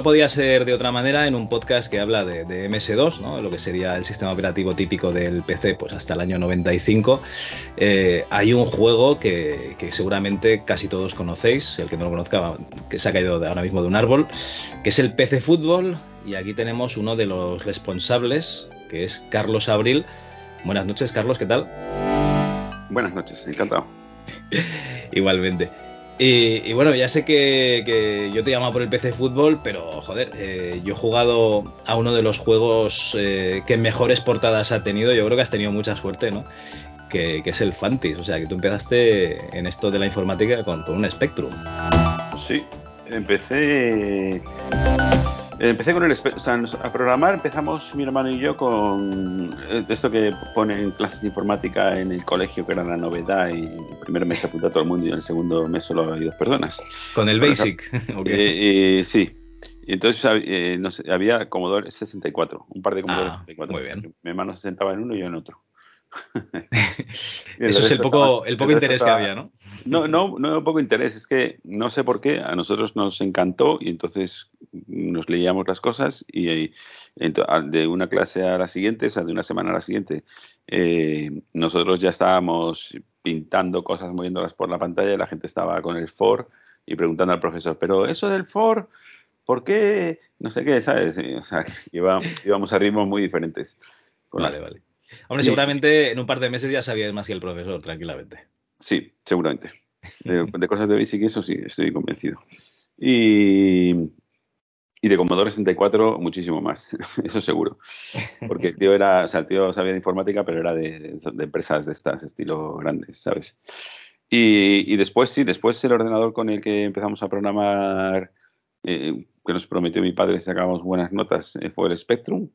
No podía ser de otra manera, en un podcast que habla de, MS2, ¿no? lo que sería el sistema operativo típico del PC, pues hasta el año 95, eh, hay un juego que, seguramente casi todos conocéis, el que no lo conozca, que se ha caído ahora mismo de un árbol, que es el PC Fútbol, y aquí tenemos uno de los responsables, que es Carlos Abril. Buenas noches, Carlos, ¿qué tal? Buenas noches, encantado. Igualmente. Y, bueno, ya sé que, yo te llamo por el PC Fútbol, pero joder, eh, yo he jugado a uno de los juegos eh, que mejores portadas ha tenido. Yo creo que has tenido mucha suerte, ¿no? Que, es el Fantis. O sea, que tú empezaste en esto de la informática con, con un Spectrum. Sí, empecé Empecé con el. O sea, a programar empezamos mi hermano y yo con eh, esto que ponen clases de informática en el colegio, que era la novedad, y el primer mes apunta todo el mundo y en el segundo mes solo hay dos personas. Con el Basic. Eh, sí. Y entonces eh, no sé, había Commodore 64, un par de Commodore 64. Ah, muy bien. Mi hermano se sentaba en uno y yo en otro. Eso es el poco, el poco interés que había, ¿no? No, no, no poco interés, es que no sé por qué, a nosotros nos encantó y entonces nos leíamos las cosas y, de una clase a la siguiente, o sea, de una semana a la siguiente, eh, nosotros ya estábamos pintando cosas, moviéndolas por la pantalla y la gente estaba con el for y preguntando al profesor, pero eso del for, ¿por qué? No sé qué, ¿sabes? O sea, íbamos a ritmos muy diferentes. vale, vale. Hombre, seguramente en un par de meses ya sabías más que el profesor, tranquilamente. Sí, seguramente. De, cosas de Basic, eso sí, estoy convencido. Y, y de Commodore 64 muchísimo más, eso seguro. Porque el tío era, o sea, el tío sabía de informática, pero era de, empresas de estas, estilo grandes, ¿sabes? Y, y, después, sí, después el ordenador con el que empezamos a programar, eh, que nos prometió mi padre si sacábamos buenas notas, eh, fue el Spectrum.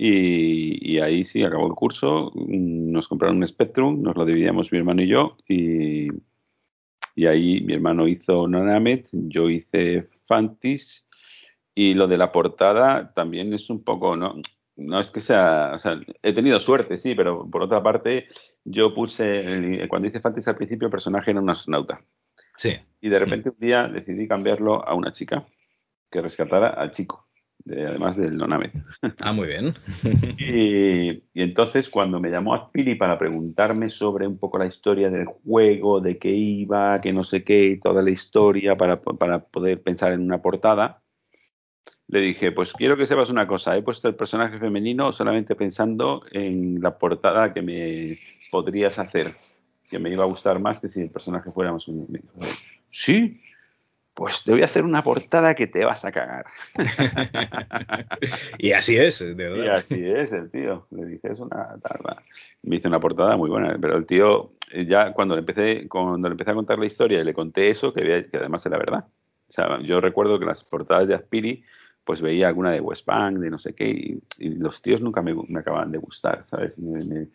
Y, ahí sí, acabó el curso, mm, nos compraron un Spectrum, nos lo dividíamos mi hermano y yo, y, y ahí mi hermano hizo Nanamet, yo hice Fantis, y lo de la portada también es un poco, no, no es que sea, o sea, he tenido suerte, sí, pero por otra parte, yo puse, cuando hice Fantis al principio, el personaje era un astronauta. Sí. Y de repente un día decidí cambiarlo a una chica que rescatara al chico además del Nonamet. Ah, muy bien. y, entonces cuando me llamó a Pili para preguntarme sobre un poco la historia del juego, de qué iba, que no sé qué, toda la historia para, para poder pensar en una portada, le dije, pues quiero que sepas una cosa, he puesto el personaje femenino solamente pensando en la portada que me podrías hacer, que me iba a gustar más que si el personaje fuera más femenino. Sí, pues te voy a hacer una portada que te vas a cagar. y así es, de verdad. Y así es el tío. Le dije, es una Me hizo una portada muy buena, pero el tío, eh, ya cuando le empecé, cuando le empecé a contar la historia y le conté eso, que, que además era verdad. O sea, yo recuerdo que las portadas de Aspiri, pues veía alguna de West Bank, de no sé qué, y, los tíos nunca me, me, acababan de gustar, ¿sabes? Me,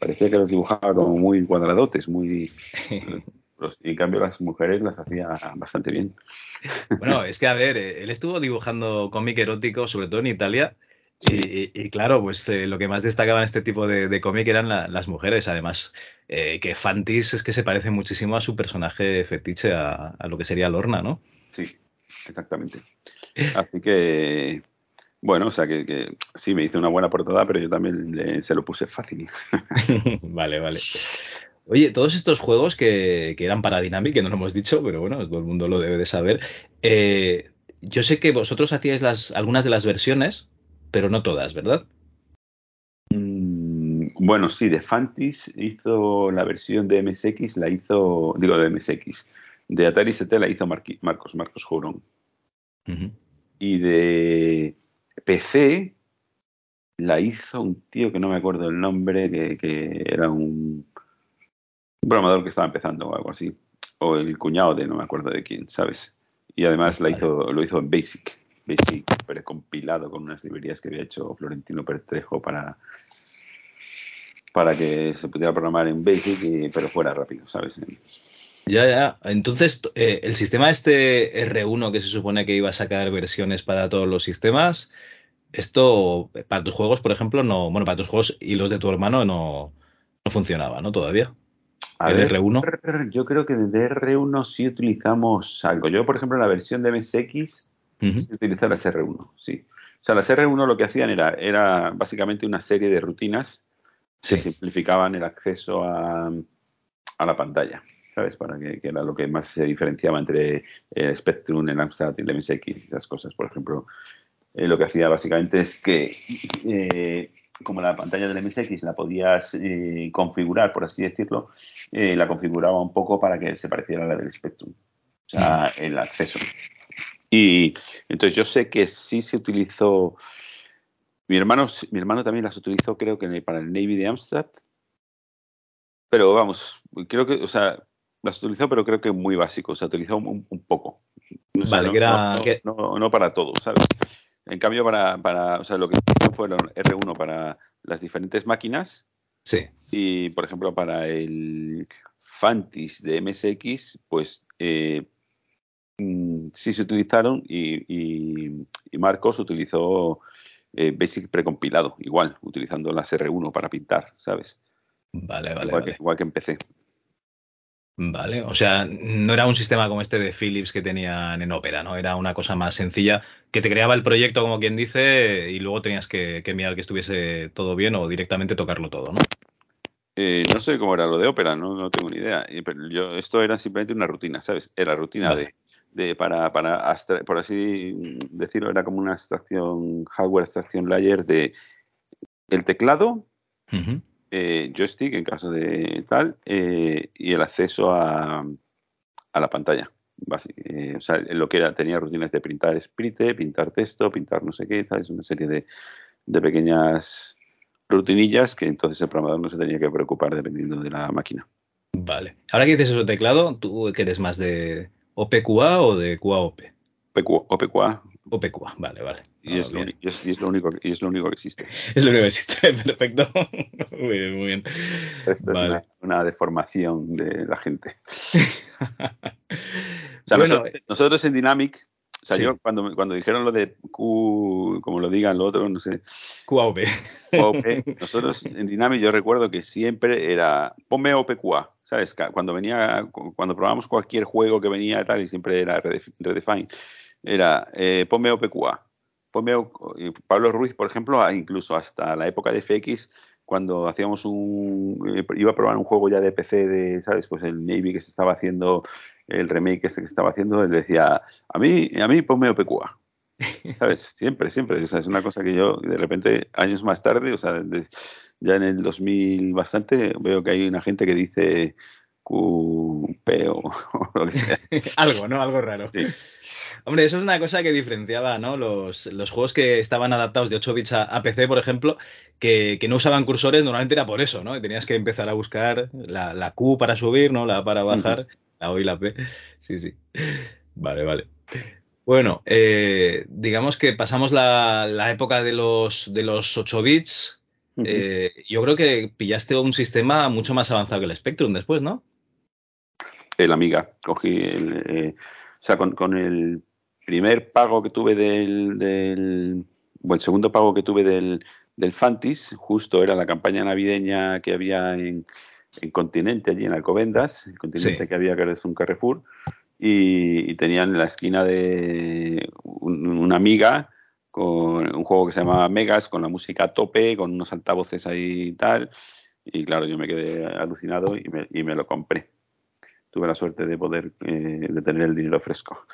parecía que los dibujaba como muy cuadradotes, muy... y en cambio las mujeres las hacía bastante bien. Bueno, es que a ver, eh, él estuvo dibujando cómic erótico, sobre todo en Italia, y, claro, pues eh, lo que más destacaba en este tipo de, cómic eran las mujeres, además, eh, que Fantis es que se parece muchísimo a su personaje fetiche, a, lo que sería Lorna, ¿no? Sí, exactamente. Así que, bueno, o sea que, sí, me hizo una buena portada, pero yo también se lo puse fácil. vale, vale. Oye, todos estos juegos que, eran para Dynamic, que no lo hemos dicho, pero bueno, todo el mundo lo debe de saber. Eh, yo sé que vosotros hacíais las, algunas de las versiones, pero no todas, ¿verdad? Mm, bueno, sí, de Fantis hizo la versión de MSX, la hizo, digo de MSX, De Atari ST la hizo Marcos, Marcos Jurón. Y de PC la hizo un tío que no me acuerdo el nombre, que, era un, programador que estaba empezando o algo así. O el cuñado de no me acuerdo de quién, ¿sabes? Y además la hizo, lo hizo en Basic. Basic precompilado con unas librerías que había hecho Florentino Pertrejo para, para que se pudiera programar en Basic, pero fuera rápido, ¿sabes? Ya, ya. Entonces, eh, el sistema este R1 que se supone que iba a sacar versiones para todos los sistemas, esto para tus juegos, por ejemplo, no, bueno, para tus juegos y los de tu hermano no, no funcionaba, ¿no? Todavía. El R1. Yo creo que de R1 sí utilizamos algo. Yo, por ejemplo, en la versión de MSX sí utiliza las R1, sí. O sea, las R1 lo que hacían era, era básicamente una serie de rutinas que simplificaban el acceso a, a la pantalla. ¿sabes? Para que, era lo que más se diferenciaba entre el Spectrum, el Amstrad y el MSX y esas cosas. Por ejemplo, eh, lo que hacía básicamente es que, eh, como la pantalla del MSX la podías eh, configurar, por así decirlo, la configuraba un poco para que se pareciera a la del Spectrum. O sea, el acceso. Y entonces yo sé que sí se utilizó. Mi hermano, mi hermano también las utilizó, creo que para el Navy de Amstrad. Pero vamos, creo que, o sea, las utilizó, pero creo que muy básico, o sea, utilizó un, poco. vale, no, no, para todo, ¿sabes? En cambio, para, para o sea, lo que fueron R1 para las diferentes máquinas. Sí. Y, por ejemplo, para el Fantis de MSX, pues eh, mm, sí se utilizaron y, y, Marcos utilizó eh, Basic precompilado, igual, utilizando las R1 para pintar, ¿sabes? Vale, vale. Igual, vale. Que, igual que empecé. Vale, o sea, no era un sistema como este de Philips que tenían en Opera, ¿no? Era una cosa más sencilla que te creaba el proyecto, como quien dice, y luego tenías que, mirar que estuviese todo bien o directamente tocarlo todo, ¿no? Eh, no sé cómo era lo de Opera, no, no tengo ni idea. Pero yo, esto era simplemente una rutina, ¿sabes? Era rutina de, de, para, para por así decirlo, era como una abstracción, hardware abstracción layer de el teclado, eh, joystick en caso de tal, eh, y el acceso a, a la pantalla. Eh, o sea, lo que era, tenía rutinas de pintar sprite, pintar texto, pintar no sé qué, tal, es una serie de, de pequeñas rutinillas que entonces el programador no se tenía que preocupar dependiendo de la máquina. Vale. Ahora que dices eso teclado, ¿tú qué eres más de OPQA o de QAOP? OPQA. OPQA, vale, vale. Y, es, lo, único, y es lo único que existe. Es lo único que existe, perfecto. muy bien, muy bien. Esto es una, deformación de la gente. o sea, nosotros, en Dynamic, o sea, yo cuando, cuando dijeron lo de Q, como lo digan lo otro, no sé. QAOP. nosotros en Dynamic yo recuerdo que siempre era, ponme OPQA, ¿sabes? Cuando venía, cuando probábamos cualquier juego que venía tal, y siempre era redefine era eh, ponme OPQA. Ponme, Pablo Ruiz, por ejemplo, incluso hasta la época de FX, cuando hacíamos un. Eh, iba a probar un juego ya de PC de, ¿sabes? Pues el Navy que se estaba haciendo, el remake este que se estaba haciendo, él decía, a mí, a mí ponme OPQA. ¿Sabes? Siempre, siempre. O sea, es una cosa que yo, de repente, años más tarde, o sea, ya en el 2000 bastante, veo que hay una gente que dice QP o, lo que sea. Algo, ¿no? Algo raro. Sí. Hombre, eso es una cosa que diferenciaba, ¿no? Los, juegos que estaban adaptados de 8 bits a, PC, por ejemplo, que, no usaban cursores, normalmente era por eso, ¿no? tenías que empezar a buscar la, Q para subir, ¿no? La A para bajar, la O y la P. Sí, sí. Vale, vale. Bueno, eh, digamos que pasamos la, época de los, de los 8 bits. Eh, yo creo que pillaste un sistema mucho más avanzado que el Spectrum después, ¿no? El Amiga. Cogí el, eh, o sea, con, el primer pago que tuve del, del el segundo pago que tuve del, del Fantis, justo era la campaña navideña que había en, en Continente, allí en Alcobendas, el Continente que había que era un Carrefour, y, tenían en la esquina de una amiga con un juego que se llamaba Megas, con la música a tope, con unos altavoces ahí y tal, y claro, yo me quedé alucinado y me, y me lo compré tuve la suerte de poder eh, de tener el dinero fresco.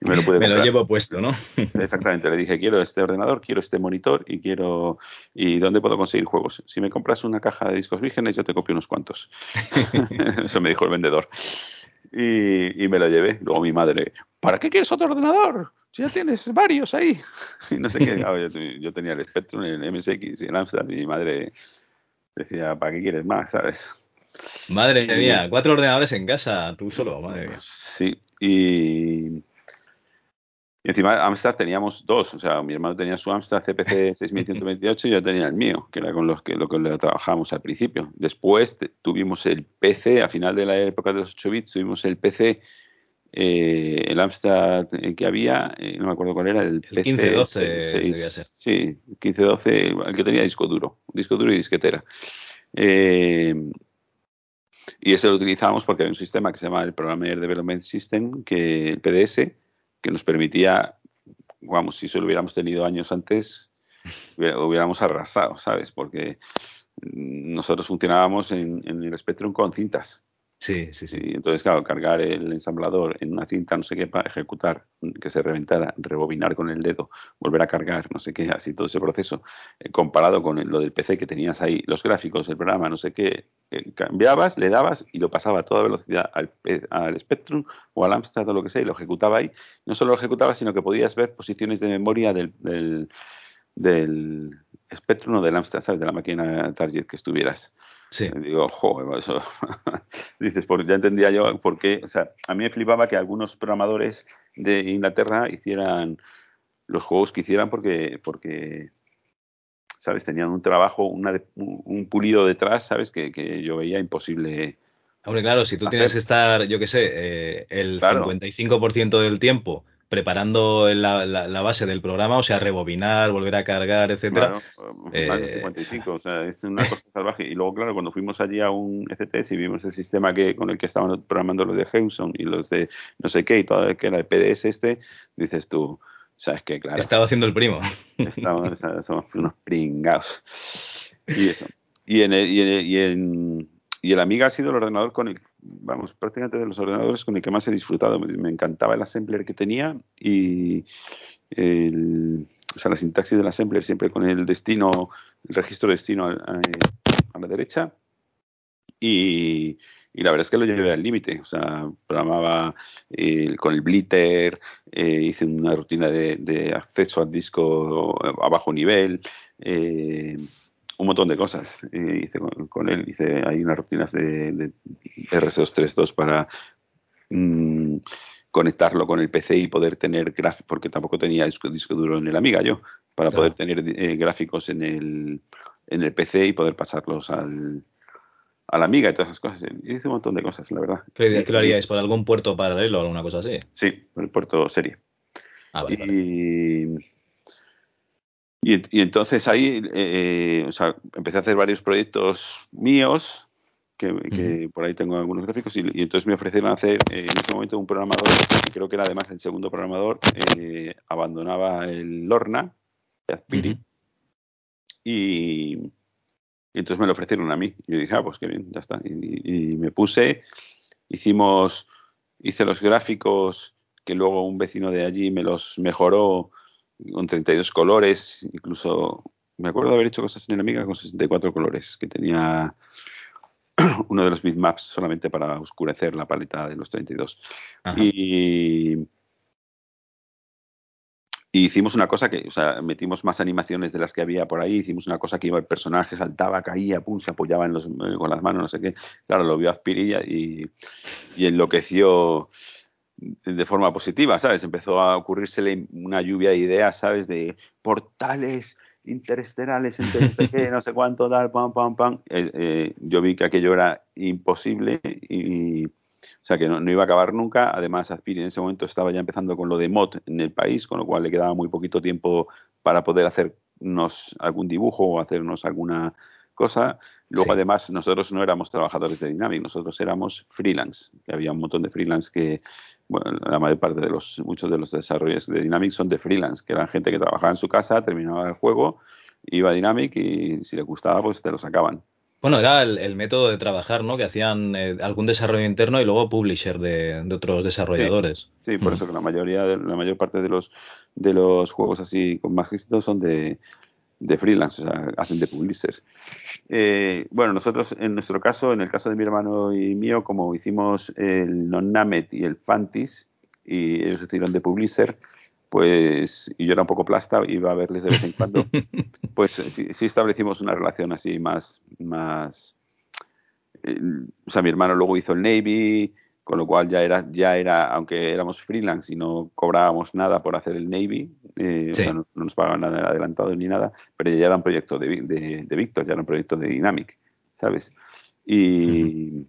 Y me lo, pude me lo llevo puesto, ¿no? Exactamente, le dije, quiero este ordenador, quiero este monitor y quiero... ¿Y dónde puedo conseguir juegos? Si me compras una caja de discos vírgenes, yo te copio unos cuantos. Eso me dijo el vendedor. Y, me lo llevé. Luego mi madre, ¿para qué quieres otro ordenador? Si ya tienes varios ahí. Y no sé qué. yo, tenía el Spectrum, el MSX y el Amstrad. Y mi madre decía, ¿para qué quieres más? ¿Sabes? Madre mía, cuatro ordenadores en casa, tú solo, madre mía. Sí, y, y encima Amstrad teníamos dos, o sea, mi hermano tenía su Amstrad CPC 6128 y yo tenía el mío, que era con los que, lo que le trabajábamos al principio. Después tuvimos el PC, a final de la época de los 8 bits, tuvimos el PC, eh, el Amstrad que había, eh, no me acuerdo cuál era, el, el 1512 Sí, 1512, el que tenía disco duro, disco duro y disquetera. Eh, y ese lo utilizábamos porque había un sistema que se llama el Programmer Development System, que el PDS, que nos permitía, vamos, si eso lo hubiéramos tenido años antes, hubiéramos arrasado, ¿sabes? Porque nosotros funcionábamos en, en el Spectrum con cintas. Sí, sí, sí. entonces, claro, cargar el ensamblador en una cinta, no sé qué, para ejecutar, que se reventara, rebobinar con el dedo, volver a cargar, no sé qué, así todo ese proceso, eh, comparado con lo del PC que tenías ahí, los gráficos, el programa, no sé qué, eh, cambiabas, le dabas y lo pasaba a toda velocidad al, al Spectrum o al Amstrad o lo que sea, y lo ejecutaba ahí. No solo lo ejecutaba, sino que podías ver posiciones de memoria del, del, del Spectrum o del Amstrad, ¿sabes? De la máquina Target que estuvieras. Sí. digo, joder, eso. Dices, porque ya entendía yo por qué. O sea, a mí me flipaba que algunos programadores de Inglaterra hicieran los juegos que hicieran porque, porque ¿sabes? Tenían un trabajo, una, un pulido detrás, ¿sabes? Que, que yo veía imposible. Hombre, claro, si tú tienes que estar, yo qué sé, eh, el 55% del tiempo preparando la, la, base del programa, o sea, rebobinar, volver a cargar, etcétera. Claro, eh, 55, o sea, es una cosa salvaje. Y luego, claro, cuando fuimos allí a un ECT, y vimos el sistema que con el que estaban programando los de Hewson y los de no sé qué, y todo, que era el PDS este, dices tú, sabes que, claro. Estaba haciendo el primo. Estamos, somos unos pringados. Y eso. Y en, y en, y en y el Amiga ha sido el ordenador con el, vamos, prácticamente de los ordenadores con el que más he disfrutado. Me, encantaba el assembler que tenía y el, o sea, la sintaxis del assembler siempre con el destino, el registro destino a, la derecha. Y, la verdad es que lo llevé al límite. O sea, programaba eh, con el blitter, eh, hice una rutina de, de, acceso al disco a bajo nivel. Eh, un montón de cosas. hice con, él, hice hay unas rutinas de, de RS232 para mm, conectarlo con el PC y poder tener gráficos, porque tampoco tenía disco, disco, duro en el Amiga yo, para poder tener eh, gráficos en el, en el PC y poder pasarlos al, a la Amiga y todas esas cosas. Hice un montón de cosas, la verdad. ¿Qué, lo haríais? ¿Por algún puerto paralelo o alguna cosa así? Sí, por el puerto serie. Ah, vale, y, y, entonces ahí eh, o sea, empecé a hacer varios proyectos míos, que, por ahí tengo algunos gráficos, y, entonces me ofrecieron hacer eh, en ese momento un programador, que creo que era además el segundo programador, eh, abandonaba el Lorna de Aspiri, y, entonces me lo ofrecieron a mí. Y yo dije, ah, pues qué bien, ya está. Y, y me puse, hicimos, hice los gráficos que luego un vecino de allí me los mejoró con 32 colores, incluso me acuerdo de haber hecho cosas en el Amiga con 64 colores, que tenía uno de los bitmaps solamente para oscurecer la paleta de los 32. Y, y, hicimos una cosa que, o sea, metimos más animaciones de las que había por ahí, hicimos una cosa que iba el personaje, saltaba, caía, pum, se apoyaba en los, con las manos, no sé qué. Claro, lo vio Azpirilla y, y enloqueció de forma positiva, ¿sabes? Empezó a ocurrírsele una lluvia de ideas, ¿sabes? De portales interestelares, entre no sé cuánto, tal, pam, pam, pam. Eh, eh, yo vi que aquello era imposible y, o sea, que no, iba a acabar nunca. Además, Aspiri en ese momento estaba ya empezando con lo de mod en el país, con lo cual le quedaba muy poquito tiempo para poder hacernos algún dibujo o hacernos alguna cosa. Luego, además, nosotros no éramos trabajadores de Dynamic, nosotros éramos freelance. Había un montón de freelance que bueno, la mayor parte de los, muchos de los desarrollos de Dynamic son de freelance, que eran gente que trabajaba en su casa, terminaba el juego, iba a Dynamic y si le gustaba, pues te lo sacaban. Bueno, era el, método de trabajar, ¿no? Que hacían eh, algún desarrollo interno y luego publisher de, otros desarrolladores. Sí, por eso que la mayoría, la mayor parte de los de los juegos así con más éxito son de de freelance, o sea, hacen de publishers. Eh, bueno, nosotros, en nuestro caso, en el caso de mi hermano y mío, como hicimos el Non-Namet y el Fantis, y ellos hicieron de publisher, pues, y yo era un poco plasta, iba a verles de vez en cuando, pues sí, sí establecimos una relación así más, más, eh, o sea, mi hermano luego hizo el Navy, con lo cual ya era, ya era, aunque éramos freelance y no cobrábamos nada por hacer el Navy, eh, o sea, no, nos pagaban nada adelantado ni nada, pero ya era un proyecto de, de, de Victor, ya era un proyecto de Dynamic, ¿sabes? Y,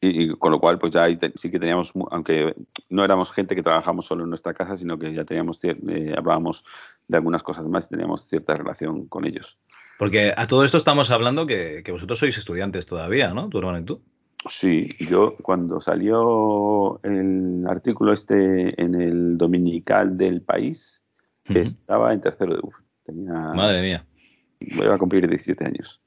y, con lo cual, pues ya sí que teníamos, aunque no éramos gente que trabajamos solo en nuestra casa, sino que ya teníamos, eh, hablábamos de algunas cosas más y teníamos cierta relación con ellos. Porque a todo esto estamos hablando que, que vosotros sois estudiantes todavía, ¿no? Tu hermano y tú. Sí, yo cuando salió el artículo este en el Dominical del País, uh -huh. estaba en tercero de UF. Tenía, Madre mía. Voy a cumplir 17 años.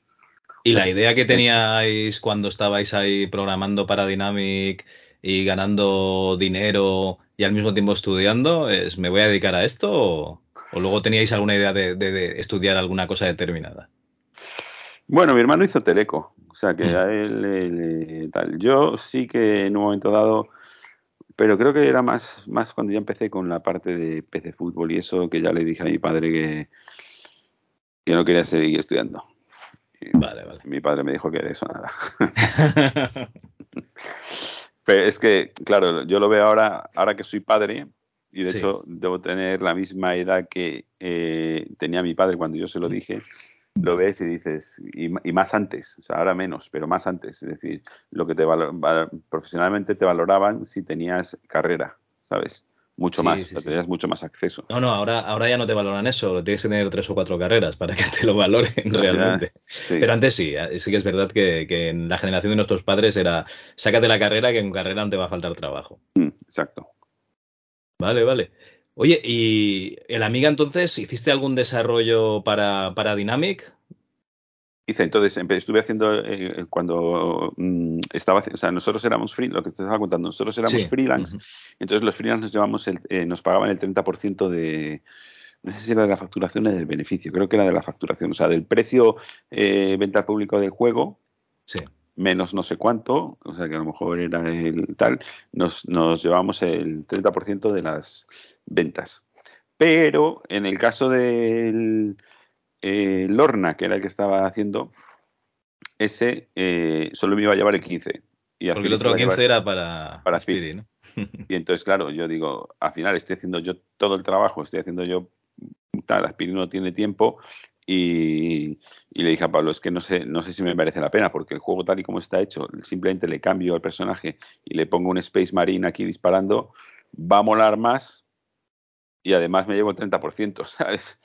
¿Y la idea que teníais cuando estabais ahí programando para Dynamic y ganando dinero y al mismo tiempo estudiando es me voy a dedicar a esto o, o luego teníais alguna idea de, de, de, estudiar alguna cosa determinada? Bueno, mi hermano hizo Teleco, o sea que mm. a él, él, tal. Yo sí que en un momento dado, pero creo que era más, más cuando ya empecé con la parte de PC fútbol y eso que ya le dije a mi padre que, que no quería seguir estudiando. Vale, vale. Mi padre me dijo que de eso nada. Pero es que, claro, yo lo veo ahora, ahora que soy padre, y de sí. hecho debo tener la misma edad que eh, tenía mi padre cuando yo se lo dije, lo ves y dices, y, y, más antes, o sea, ahora menos, pero más antes, es decir, lo que te valor, profesionalmente te valoraban si tenías carrera, ¿sabes? mucho sí, más, sí, tenías sí. mucho más acceso. No, no, ahora, ahora ya no te valoran eso, tienes que tener tres o cuatro carreras para que te lo valoren realmente. Pero antes sí, eh, sí que es verdad que, que, en la generación de nuestros padres era, sácate la carrera que en carrera no te va a faltar trabajo. Mm, exacto. Vale, vale. Oye, ¿y el Amiga entonces hiciste algún desarrollo para, para Dynamic? Hice, entonces estuve haciendo eh, cuando mm, estaba, o sea, nosotros éramos free, lo que te estaba contando, nosotros éramos sí. freelance, uh -huh. entonces los freelance nos llevamos el, eh, nos pagaban el 30% de, no sé si era de la facturación o del beneficio, creo que era de la facturación, o sea, del precio eh, venta al público del juego, sí. menos no sé cuánto, o sea, que a lo mejor era el tal, nos, nos llevamos el 30% de las ventas. Pero en el caso del eh, Lorna, que era el que estaba haciendo, ese eh, solo me iba a llevar el 15. Y Porque el otro 15 era para, para Spirit, ¿no? y entonces, claro, yo digo, al final estoy haciendo yo todo el trabajo, estoy haciendo yo tal, Spirit no tiene tiempo y, y, le dije a Pablo, es que no sé, no sé si me merece la pena, porque el juego tal y como está hecho, simplemente le cambio al personaje y le pongo un Space Marine aquí disparando, va a molar más y además me llevo el 30%, ¿sabes?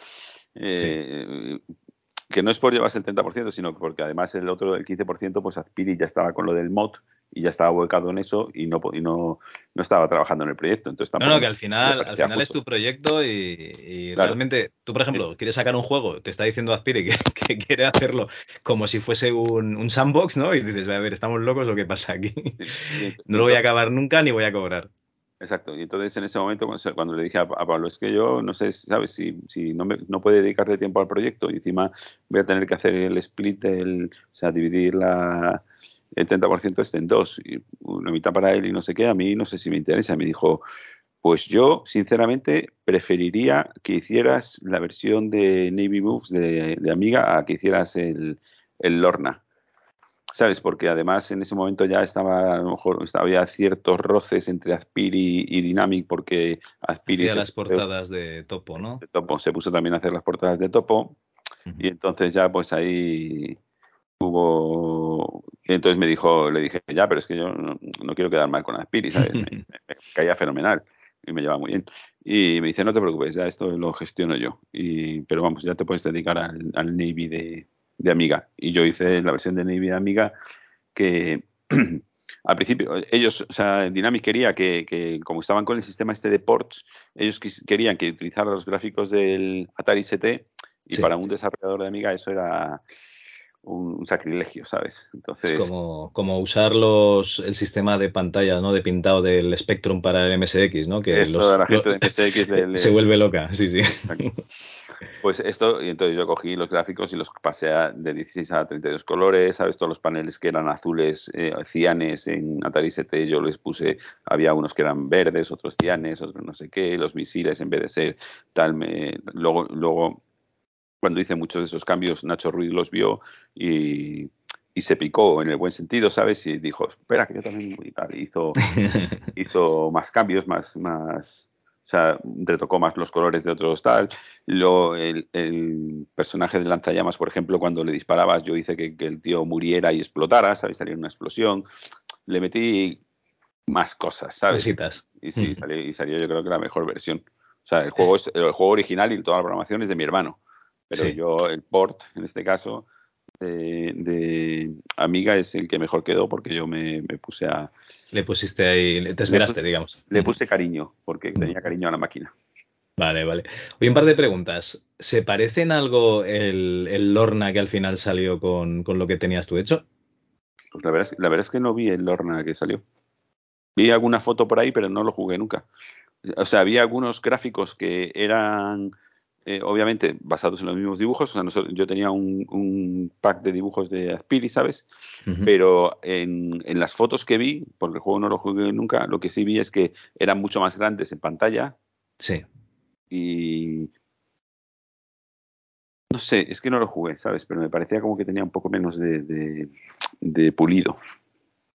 Eh, sí. Que no es por llevarse el 30%, sino porque además el otro, el 15%, pues Aspiri ya estaba con lo del mod y ya estaba volcado en eso y no, y no, no estaba trabajando en el proyecto. Entonces, no, no, que al final, al final es tu proyecto y, y claro. realmente tú, por ejemplo, quieres sacar un juego, te está diciendo Aspiri que, que quiere hacerlo como si fuese un, un, sandbox, ¿no? Y dices, a ver, ¿estamos locos o qué pasa aquí? Sí. no lo voy a acabar nunca ni voy a cobrar. Exacto, y entonces en ese momento cuando le dije a, Pablo, es que yo no sé, ¿sabes? Si, si no, me, no puede dedicarle tiempo al proyecto y encima voy a tener que hacer el split, el, o sea, dividir la, el 30% este en dos, y una mitad para él y no sé qué, a mí no sé si me interesa. Me dijo, pues yo sinceramente preferiría que hicieras la versión de Navy Moves de, de Amiga a que hicieras el, el Lorna. ¿Sabes? Porque además en ese momento ya estaba, a lo mejor había ciertos roces entre Aspiri y Dynamic, porque Aspiri. Hacía las portadas de Topo, ¿no? De Topo, se puso también a hacer las portadas de Topo, uh -huh. y entonces ya, pues ahí hubo. Y entonces me dijo, le dije, ya, pero es que yo no, no quiero quedar mal con Aspiri, ¿sabes? me, me, me, caía fenomenal y me llevaba muy bien. Y me dice, no te preocupes, ya esto lo gestiono yo. Y, pero vamos, ya te puedes dedicar al, al Navy de, de Amiga. Y yo hice la versión de Navy de Amiga que al principio, ellos, o sea, Dynamic quería que, que, como estaban con el sistema este de ports, ellos querían que utilizara los gráficos del Atari ST y sí, para un sí. desarrollador de Amiga eso era un, un, sacrilegio, ¿sabes? Entonces... Es como, como usar los, el sistema de pantalla, ¿no? De pintado del Spectrum para el MSX, ¿no? Que eso, los, la gente de MSX le, se vuelve loca, sí, sí. Pues esto, y entonces yo cogí los gráficos y los pasé de 16 a 32 colores, ¿sabes? Todos los paneles que eran azules, eh, cianes en Atari ST, yo les puse, había unos que eran verdes, otros cianes, otros no sé qué, los misiles en vez de ser tal, me, luego, luego cuando hice muchos de esos cambios, Nacho Ruiz los vio y, y se picó en el buen sentido, ¿sabes? Y dijo, espera, que yo también y tal. Hizo, hizo más cambios, más, más, o sea, retocó más los colores de otros tal. Lo, el, el, personaje de lanzallamas, por ejemplo, cuando le disparabas, yo hice que, que el tío muriera y explotara, ¿sabes? Salió una explosión. Le metí más cosas, ¿sabes? Cositas. Y sí, salió, y salió yo creo que la mejor versión. O sea, el juego, es, el juego original y toda la programación es de mi hermano. Pero Sí. yo, el port, en este caso, de, de Amiga es el que mejor quedó porque yo me, me puse a... Le pusiste ahí, te esperaste, puse- digamos. Le puse cariño, porque tenía cariño a la máquina. Vale, vale. Oye, un par de preguntas. ¿Se parece en algo el, el Lorna que al final salió con, con lo que tenías tú hecho? Pues la verdad, es, la verdad es que no vi el Lorna que salió. Vi alguna foto por ahí, pero no lo jugué nunca. O sea, había algunos gráficos que eran, eh, obviamente, basados en los mismos dibujos. O sea, nosotros- yo tenía un, un pack de dibujos de Aspiri, ¿sabes? Pero en, en las fotos que vi, porque el juego no lo jugué nunca, lo que sí vi es que eran mucho más grandes en pantalla Sí. y... No sé, es que no lo jugué, ¿sabes? Pero me parecía como que tenía un poco menos de, de- de pulido,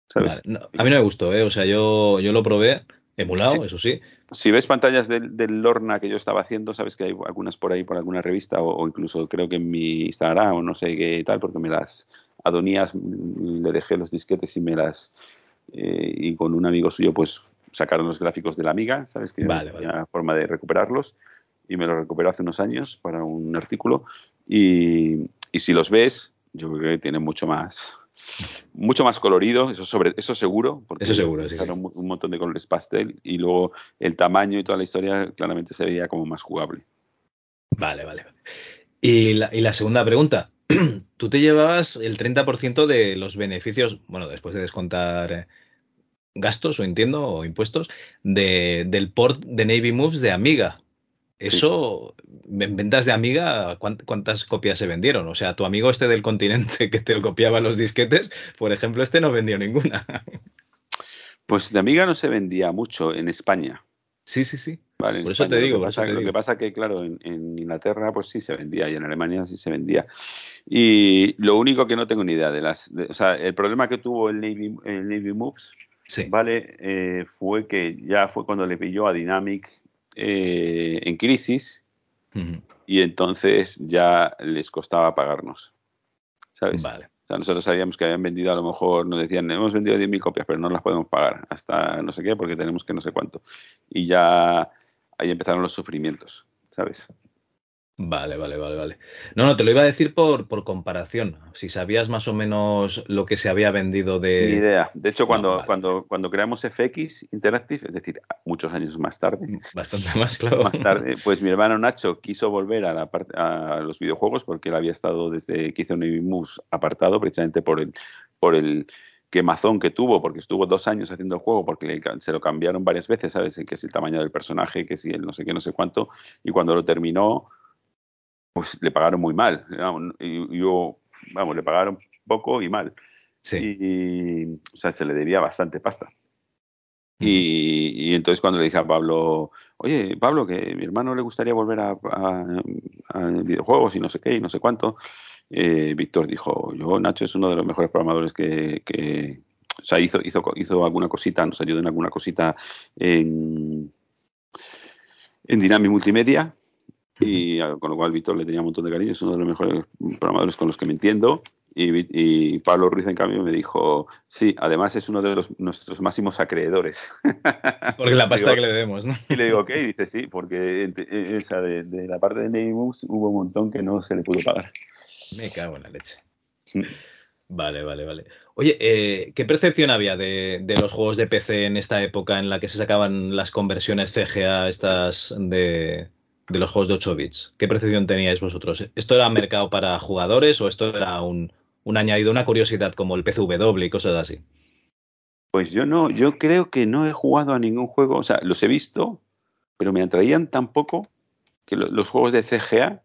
¿sabes? Vale. No, a mí no me gustó, ¿eh? O sea, yo, yo lo probé, emulado, Sí. eso sí. Si ves pantallas del, del Lorna que yo estaba haciendo, sabes que hay algunas por ahí, por alguna revista, o, o incluso creo que en mi Instagram, o no sé qué tal, porque me las adonías, mm, le dejé los disquetes y me las. eh, y con un amigo suyo, pues sacaron los gráficos de la amiga, ¿sabes? Que Vale, no tenía forma de recuperarlos. Y me los recuperó hace unos años para un artículo. Y, y si los ves, yo creo que tienen mucho más. Mucho más colorido, eso sobre eso seguro, porque Eso seguro, sí, sí. sacaron mu- un montón de colores pastel y luego el tamaño y toda la historia claramente se veía como más jugable. Vale, vale, vale. Y la, y la segunda pregunta. Tú te llevabas el 30% de los beneficios, bueno, después de descontar eh, gastos, o entiendo, o impuestos, de, del port de Navy Moves de Amiga. Eso, en ventas de Amiga, ¿cuánt- ¿cuántas copias se vendieron? O sea, tu amigo este del continente que te lo copiaba los disquetes, por ejemplo, este no vendió ninguna. Pues de Amiga no se vendía mucho en España. Sí, sí, sí. ¿vale? Por eso te Lo digo, que por eso pasa- te Lo digo. que pasa que, claro, en, en Inglaterra pues sí se vendía y en Alemania sí se vendía. Y lo único que no tengo ni idea de las... de- o sea, el problema que tuvo el Navy, el Navy Moves Sí. ¿vale? Eh, fue que ya fue cuando le pilló a Dynamic eh, en crisis y entonces ya les costaba pagarnos. ¿Sabes? Vale. O sea, nosotros sabíamos que habían vendido, a lo mejor nos decían, hemos vendido 10.000 copias, pero no las podemos pagar hasta no sé qué, porque tenemos que no sé cuánto. Y ya ahí empezaron los sufrimientos, ¿sabes? Vale, vale, vale, vale. No, no, te lo iba a decir por, por comparación. Si sabías más o menos lo que se había vendido de. Ni idea. De hecho, No, cuando, vale. cuando, cuando creamos FX Interactive, es decir, muchos años más tarde, Bastante más, claro. más tarde, pues mi hermano Nacho quiso volver a, la parte, a los videojuegos porque él había estado desde que hizo Navy Moves apartado precisamente por el, por el quemazón que tuvo, porque estuvo dos años haciendo el juego porque le se lo cambiaron varias veces, ¿sabes? Que si el tamaño del personaje, que si el no sé qué, no sé cuánto, y cuando lo terminó, pues le pagaron muy mal. Yo, vamos, le pagaron poco y mal. Sí. Y, o sea, se le debía bastante pasta. Y, y entonces cuando le dije a Pablo, oye, Pablo, que mi hermano le gustaría volver a, a- a videojuegos y no sé qué y no sé cuánto, eh, Víctor dijo, yo, Nacho es uno de los mejores programadores que... que- o sea, hizo, hizo, hizo alguna cosita, nos ayudó en alguna cosita en, en Dynamic Multimedia y a- con lo cual Víctor le tenía un montón de cariño, es uno de los mejores programadores con los que me entiendo. Y, Pablo Ruiz, en cambio, me dijo, sí, además es uno de los, nuestros máximos acreedores. Porque la pasta Digo, que le debemos, ¿no? y le digo, ¿qué? Y dice, sí, porque eh, o sea, de, de la parte de Neighbors hubo un montón que no se le pudo pagar. Me cago en la leche. Vale, vale, vale. Oye, eh, ¿qué percepción había de, de los juegos de PC en esta época en la que se sacaban las conversiones CGA estas de, de los juegos de 8 bits? ¿Qué percepción teníais vosotros? ¿Esto era mercado para jugadores o esto era un, un añadido, una curiosidad como el PCW y cosas así? Pues yo no, yo creo que no he jugado a ningún juego, o sea, los he visto, pero me atraían tan poco que lo- los juegos de CGA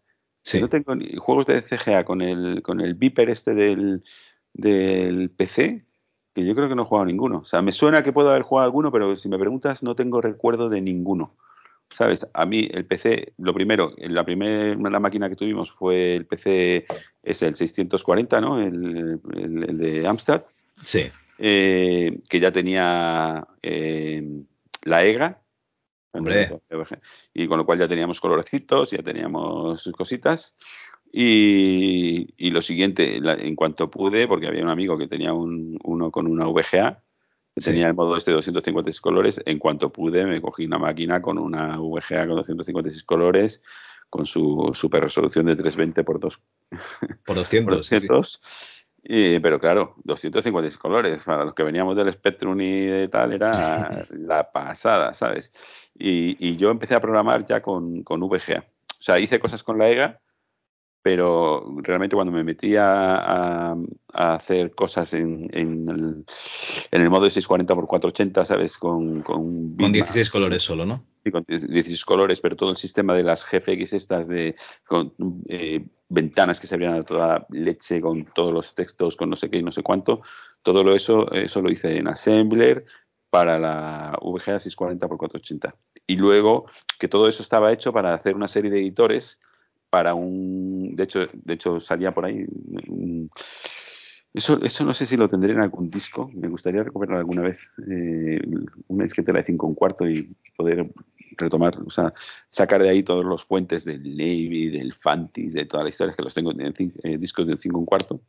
No tengo ni juegos de CGA con el, con el Viper este del, del PC, que yo creo que no he jugado ninguno. O sea, me suena que puedo haber jugado alguno, pero si me preguntas, no tengo recuerdo de ninguno. ¿Sabes? A mí el PC, lo primero, la primera máquina que tuvimos fue el PC, es el 640, ¿no? El, el, de Amstrad. Sí. Eh, que ya tenía eh, la EGA. Hombre. Y con lo cual ya teníamos colorecitos, ya teníamos cositas. Y, lo siguiente, en cuanto pude, porque había un amigo que tenía un, uno con una VGA, tenía el modo este de 256 colores, en cuanto pude me cogí una máquina con una VGA con 256 colores, con su super resolución de 320 por 2 por 200. 200 pero claro, 256 colores, para los que veníamos del Spectrum y de tal, era la pasada, ¿sabes? Y, yo empecé a programar ya con, con VGA. O sea, hice cosas con la EGA, pero realmente cuando me metí a, hacer cosas en, el, en, el, modo de 640 x 480, ¿sabes? Con, con, 16 colores solo, ¿no? Sí, con 16 colores, pero todo el sistema de las GFX estas de con, eh, ventanas que se abrían a toda leche, con todos los textos, con no sé qué y no sé cuánto, todo lo eso, eso lo hice en Assembler para la VGA 640 x 480. Y luego que todo eso estaba hecho para hacer una serie de editores para un de hecho de hecho salía por ahí eso eso no sé si lo tendré en algún disco me gustaría recuperar alguna vez eh, una disquetera de 5 un cuarto y poder retomar o sea sacar de ahí todos los puentes del Navy del Fantis de todas las historias que los tengo en eh, discos de 5 un cuarto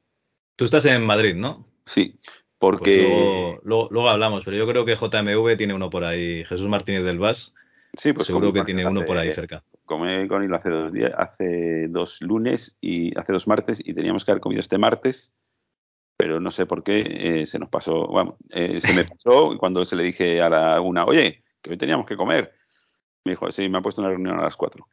tú estás en Madrid ¿no? sí porque pues luego, luego, hablamos pero yo creo que JMV tiene uno por ahí Jesús Martínez del Vas Sí, pues seguro que tiene uno por ahí cerca. Comí con él hace dos días, hace dos lunes y hace dos martes y teníamos que haber comido este martes, pero no sé por qué eh, se nos pasó, bueno, eh, se me pasó cuando se le dije a la una, oye, que hoy teníamos que comer. Me dijo, sí, me ha puesto una reunión a las cuatro.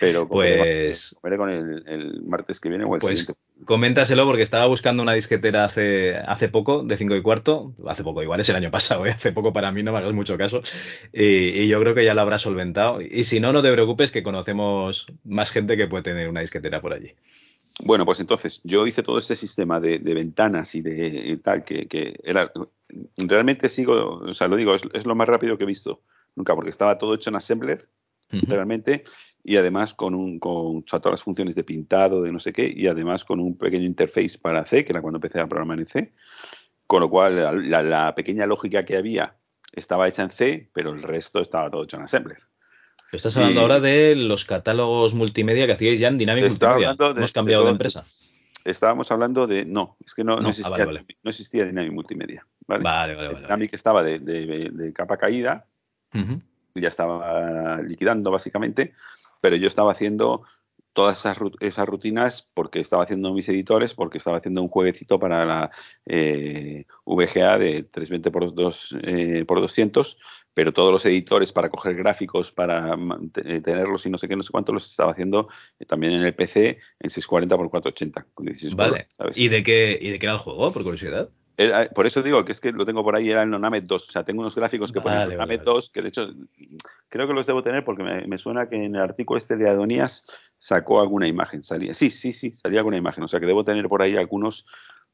Pero pues comeré con el, el, martes que viene o el pues, siguiente. Coméntaselo porque estaba buscando una disquetera hace, hace poco, de 5 y cuarto. Hace poco, igual es el año pasado, ¿eh? hace poco para mí, no me hagas mucho caso. Y, y, yo creo que ya lo habrá solventado. Y si no, no te preocupes que conocemos más gente que puede tener una disquetera por allí. Bueno, pues entonces yo hice todo este sistema de, de ventanas y de tal, que, que, era. Realmente sigo, o sea, lo digo, es, es, lo más rápido que he visto nunca, porque estaba todo hecho en Assembler, uh -huh. realmente, y además con, un, con todas las funciones de pintado, de no sé qué, y además con un pequeño interface para C, que era cuando empecé a programar en C, con lo cual la, la pequeña lógica que había estaba hecha en C, pero el resto estaba todo hecho en Assembler. Estás hablando y, ahora de los catálogos multimedia que hacíais ya en Dynamic Multimedia. De, Hemos cambiado de, de, empresa. Estábamos hablando de. No, es que no, no, no, existía, ah, vale, vale. no existía, Dynamic Multimedia. Vale, vale, vale. vale Dynamic estaba de, capa caída, uh -huh. ya estaba liquidando básicamente, pero yo estaba haciendo todas esas, esas, rutinas porque estaba haciendo mis editores, porque estaba haciendo un jueguecito para la eh, VGA de 320 por, 2, eh, por 200, pero todos los editores para coger gráficos, para tenerlos y no sé qué, no sé cuánto, los estaba haciendo eh, también en el PC en 640 por 480. Con 16 vale. ¿sabes? ¿Y, de qué, ¿Y de qué era el juego, por curiosidad? Era, por eso digo que es que lo tengo por ahí, era el Nonamet 2. O sea, tengo unos gráficos que vale, ponen Nonamet vale, 2, que de hecho creo que los debo tener porque me, me, suena que en el artículo este de Adonías sacó alguna imagen. Salía, sí, sí, sí, salía alguna imagen. O sea que debo tener por ahí algunos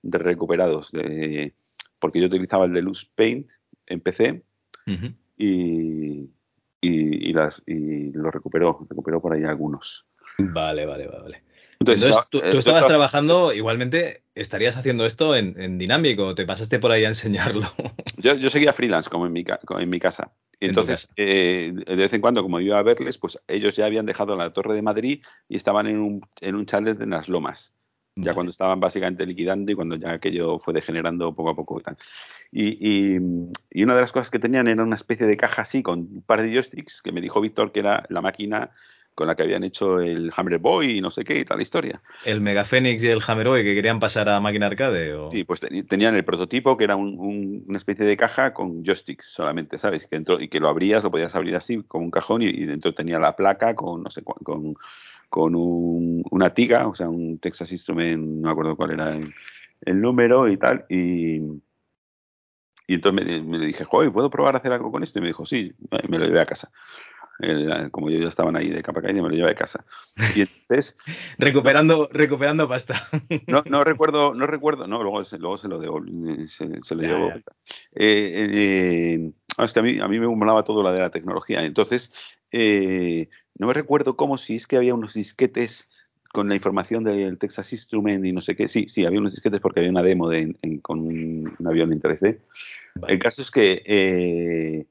de recuperados. De, porque yo utilizaba el de Luz Paint en PC uh -huh. y, y, y, las, y lo recuperó, recuperó por ahí algunos. Vale, vale, vale. Entonces, Entonces tú, tú, estabas trabajando, igualmente, ¿estarías haciendo esto en, en Dynamic o te pasaste por ahí a enseñarlo? Yo, yo seguía freelance como en mi, como en mi casa. Entonces, eh, de vez en cuando, como iba a verles, pues ellos ya habían dejado la Torre de Madrid y estaban en un, en un chalet en las Lomas. Ya cuando estaban básicamente liquidando y cuando ya aquello fue degenerando poco a poco y tal. Y, y, y, una de las cosas que tenían era una especie de caja así con un par de joysticks que me dijo Víctor que era la máquina con la que habían hecho el Hammer Boy y no sé qué y tal historia. ¿El Mega Phoenix y el Hammer Boy que querían pasar a máquina arcade? O... Sí, pues tenían el prototipo que era un, un, una especie de caja con joysticks solamente, ¿sabes? Que dentro, y que lo abrías, lo podías abrir así como un cajón y, y dentro tenía la placa con, no sé, con, con un, una tiga, o sea, un Texas Instrument, no me acuerdo cuál era el, el número y tal, y, y entonces me, me, dije, joder, ¿puedo probar a hacer algo con esto? Y me dijo, sí, me lo llevé a casa. Como yo ya estaban ahí de capa caída, me lo llevé a casa. Y entonces... recuperando, recuperando pasta. no, no recuerdo, no recuerdo, no, luego, luego se lo devolví, se, se lo llevo. Eh, eh, es que a mí, a mí me molaba todo la de la tecnología. Entonces, eh, no me recuerdo cómo si es que había unos disquetes con la información del Texas Instrument y no sé qué. Sí, sí, había unos disquetes porque había una demo de, con un, avión en 3D. El caso es que eh,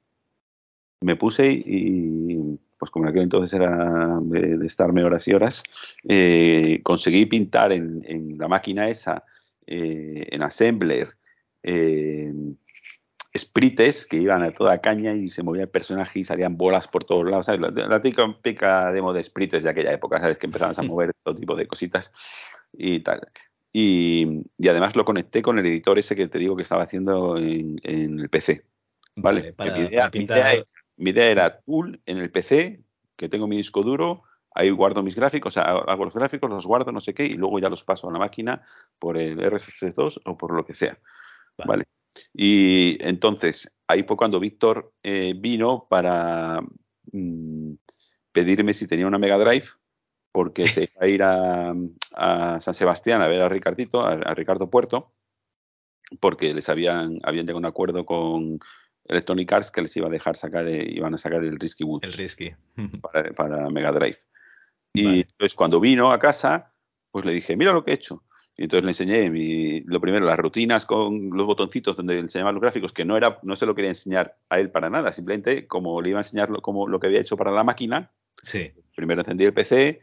me puse y, pues como en aquel entonces era de, estarme horas y horas, eh, conseguí pintar en, la máquina esa, eh, en Assembler, sprites que iban a toda caña y se movía el personaje y salían bolas por todos lados, ¿sabes? La, típica demo de sprites de aquella época, ¿sabes? Que empezaban a mover todo tipo de cositas y tal. Y, además lo conecté con el editor ese que te digo que estaba haciendo en, el PC. ¿Vale? mi, idea, era Tool en el PC, que tengo mi disco duro, ahí guardo mis gráficos, o sea, hago los gráficos, los guardo, no sé qué, y luego ya los paso a la máquina por el RSS2 o por lo que sea. ¿Vale? Y entonces, ahí fue cuando Víctor eh, vino para mm, pedirme si tenía una Mega Drive, porque se iba a ir a, San Sebastián a ver a Ricardito, a, Ricardo Puerto, porque les habían, habían llegado a un acuerdo con Electronic Arts que les iba a dejar sacar, iban a sacar el Risky Woods. El Risky. para, para Mega Drive. Y entonces cuando vino a casa, pues le dije, mira lo que he hecho. Y entonces le enseñé lo primero, las rutinas con los botoncitos donde le enseñaba los gráficos, que no era, no se lo quería enseñar a él para nada, simplemente como le iba a enseñar lo, como lo que había hecho para la máquina. Sí. Primero encendí el PC,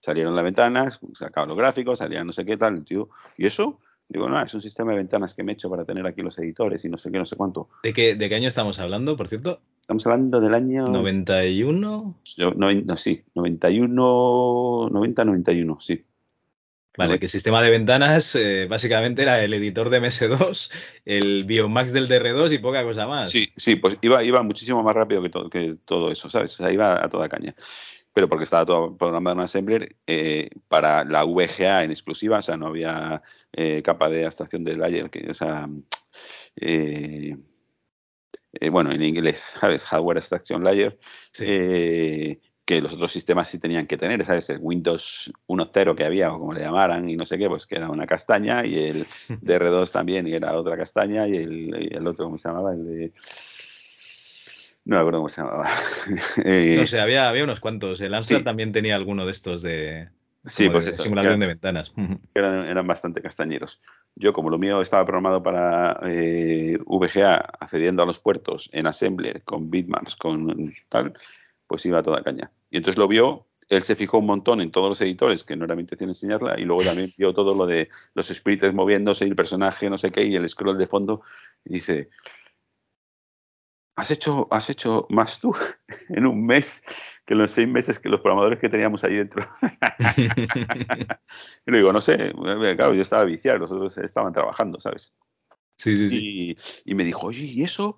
salieron las ventanas, sacaban los gráficos, salían no sé qué tal, tío. ¿Y eso? Digo, no, es un sistema de ventanas que me he hecho para tener aquí los editores y no sé qué, no sé cuánto. ¿De qué, de qué año estamos hablando, por cierto? Estamos hablando del año... 91. no, no, sí, 91, 90, 91, sí. Vale, que el sistema de ventanas eh, básicamente era el editor de MS2, el Biomax del DR2 y poca cosa más. Sí, sí, pues iba, iba muchísimo más rápido que todo, que todo eso, ¿sabes? O sea, iba a toda caña. Pero porque estaba todo programado en Assembler eh, para la VGA en exclusiva, o sea, no había eh, capa de abstracción de layer, que, o sea, bueno, en inglés, ¿sabes? Hardware Abstraction Layer. Sí que los otros sistemas sí tenían que tener, ¿sabes? El Windows 1.0 que había, o como le llamaran, y no sé qué, pues que era una castaña, y el DR2 también, y era otra castaña, y el, otro, ¿cómo se llamaba? El de... No me acuerdo cómo se llamaba. Eh, no sé, había, había unos cuantos. El Amstrad también tenía alguno de estos de, sí, pues de simulación de ventanas. Eran, eran, bastante castañeros. Yo, como lo mío estaba programado para eh, VGA, accediendo a los puertos en Assembler, con bitmaps, con tal, pues iba a toda caña. Y entonces lo vio, él se fijó un montón en todos los editores, que no era mi intención enseñarla, y luego también vio todo lo de los sprites moviéndose y el personaje, no sé qué, y el scroll de fondo, y dice, has hecho, has hecho más tú en un mes que los seis meses que los programadores que teníamos ahí dentro. y le digo, no sé, claro, yo estaba viciado, los otros estaban trabajando, ¿sabes? Sí, sí, sí. Y, y me dijo, oye, ¿y eso?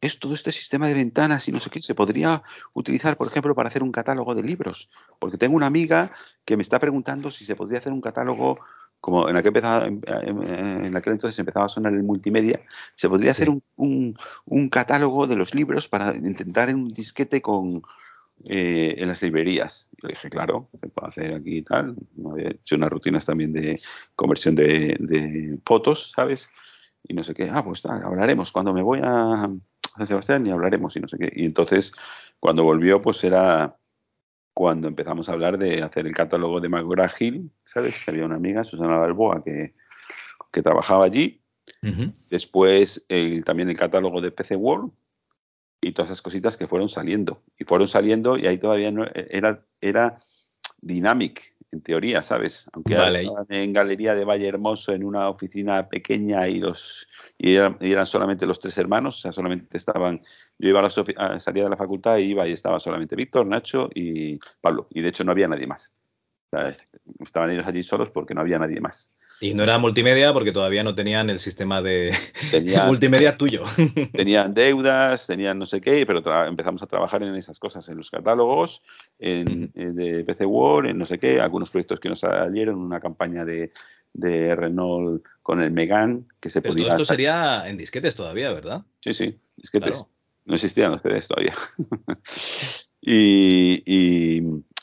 es todo este sistema de ventanas y no sé qué, se podría utilizar, por ejemplo, para hacer un catálogo de libros. Porque tengo una amiga que me está preguntando si se podría hacer un catálogo, como en aquel, empezaba, en aquel entonces empezaba a sonar el multimedia, se podría hacer un, un, catálogo de los libros para intentar en un disquete con, eh, en las librerías. Yo dije, claro, se puede hacer aquí y tal. Había hecho unas rutinas también de conversión de, de fotos, ¿sabes? Y no sé qué. Ah, pues hablaremos. Cuando me voy a, San Sebastián y hablaremos y no sé qué. Y entonces, cuando volvió, pues era cuando empezamos a hablar de hacer el catálogo de McGraw Hill, ¿sabes? Que había una amiga, Susana Balboa, que, que trabajaba allí. Después el, también el catálogo de PC World y todas esas cositas que fueron saliendo. Y fueron saliendo y ahí todavía no era, era Dynamic, en teoría, ¿sabes? Aunque estaban en Galería de Valle Hermoso, en una oficina pequeña y los y eran, solamente los tres hermanos, o sea, solamente estaban, yo iba a la, salía de la facultad y iba y estaba solamente Víctor, Nacho y Pablo, y de hecho no había nadie más. estaban ellos allí solos porque no había nadie más. Y no era multimedia porque todavía no tenían el sistema de multimedia tuyo. Tenían deudas, tenían no sé qué, pero empezamos a trabajar en esas cosas, en los catálogos, en, de PC Word, en no sé qué, algunos proyectos que nos salieron, una campaña de, Renault con el Megan que se podía. Todo esto sería en disquetes todavía, ¿verdad? Sí, sí, disquetes. No existían los CDs todavía. y,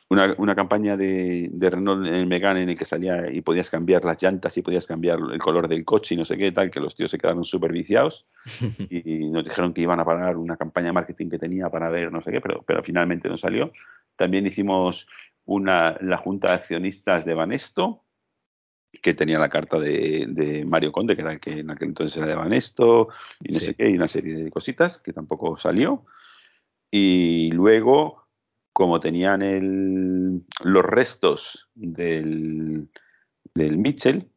una, campaña de, Renault en el Megane en el que salía y podías cambiar las llantas y podías cambiar el color del coche y no sé qué tal, que los tíos se quedaron súper viciados y nos dijeron que iban a parar una campaña de marketing que tenía para ver no sé qué, pero, pero finalmente no salió. También hicimos una, la junta de accionistas de Banesto, que tenía la carta de, Mario Conde, que era el que en aquel entonces era de Banesto, y no sé qué, y una serie de cositas que tampoco salió. Y luego, como tenían el, los restos del, del Mitchell,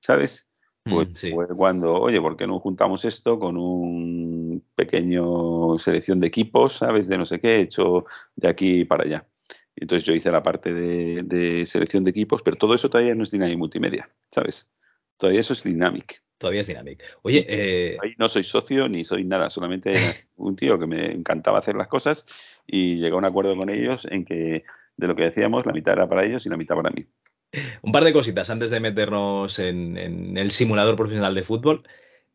¿sabes? Mm, pues fue cuando, oye, ¿por qué no juntamos esto con un pequeño selección de equipos, ¿sabes? De no sé qué, hecho de aquí para allá. Entonces yo hice la parte de, selección de equipos, pero todo eso todavía no es Dynamic Multimedia, ¿sabes? Todavía eso es Dynamic. Todavía es Dynamic. Oye, eh... ahí no soy socio ni soy nada, solamente un tío que me encantaba hacer las cosas y llegué a un acuerdo con ellos en que de lo que decíamos, la mitad era para ellos y la mitad para mí. Un par de cositas antes de meternos en, el simulador profesional de fútbol.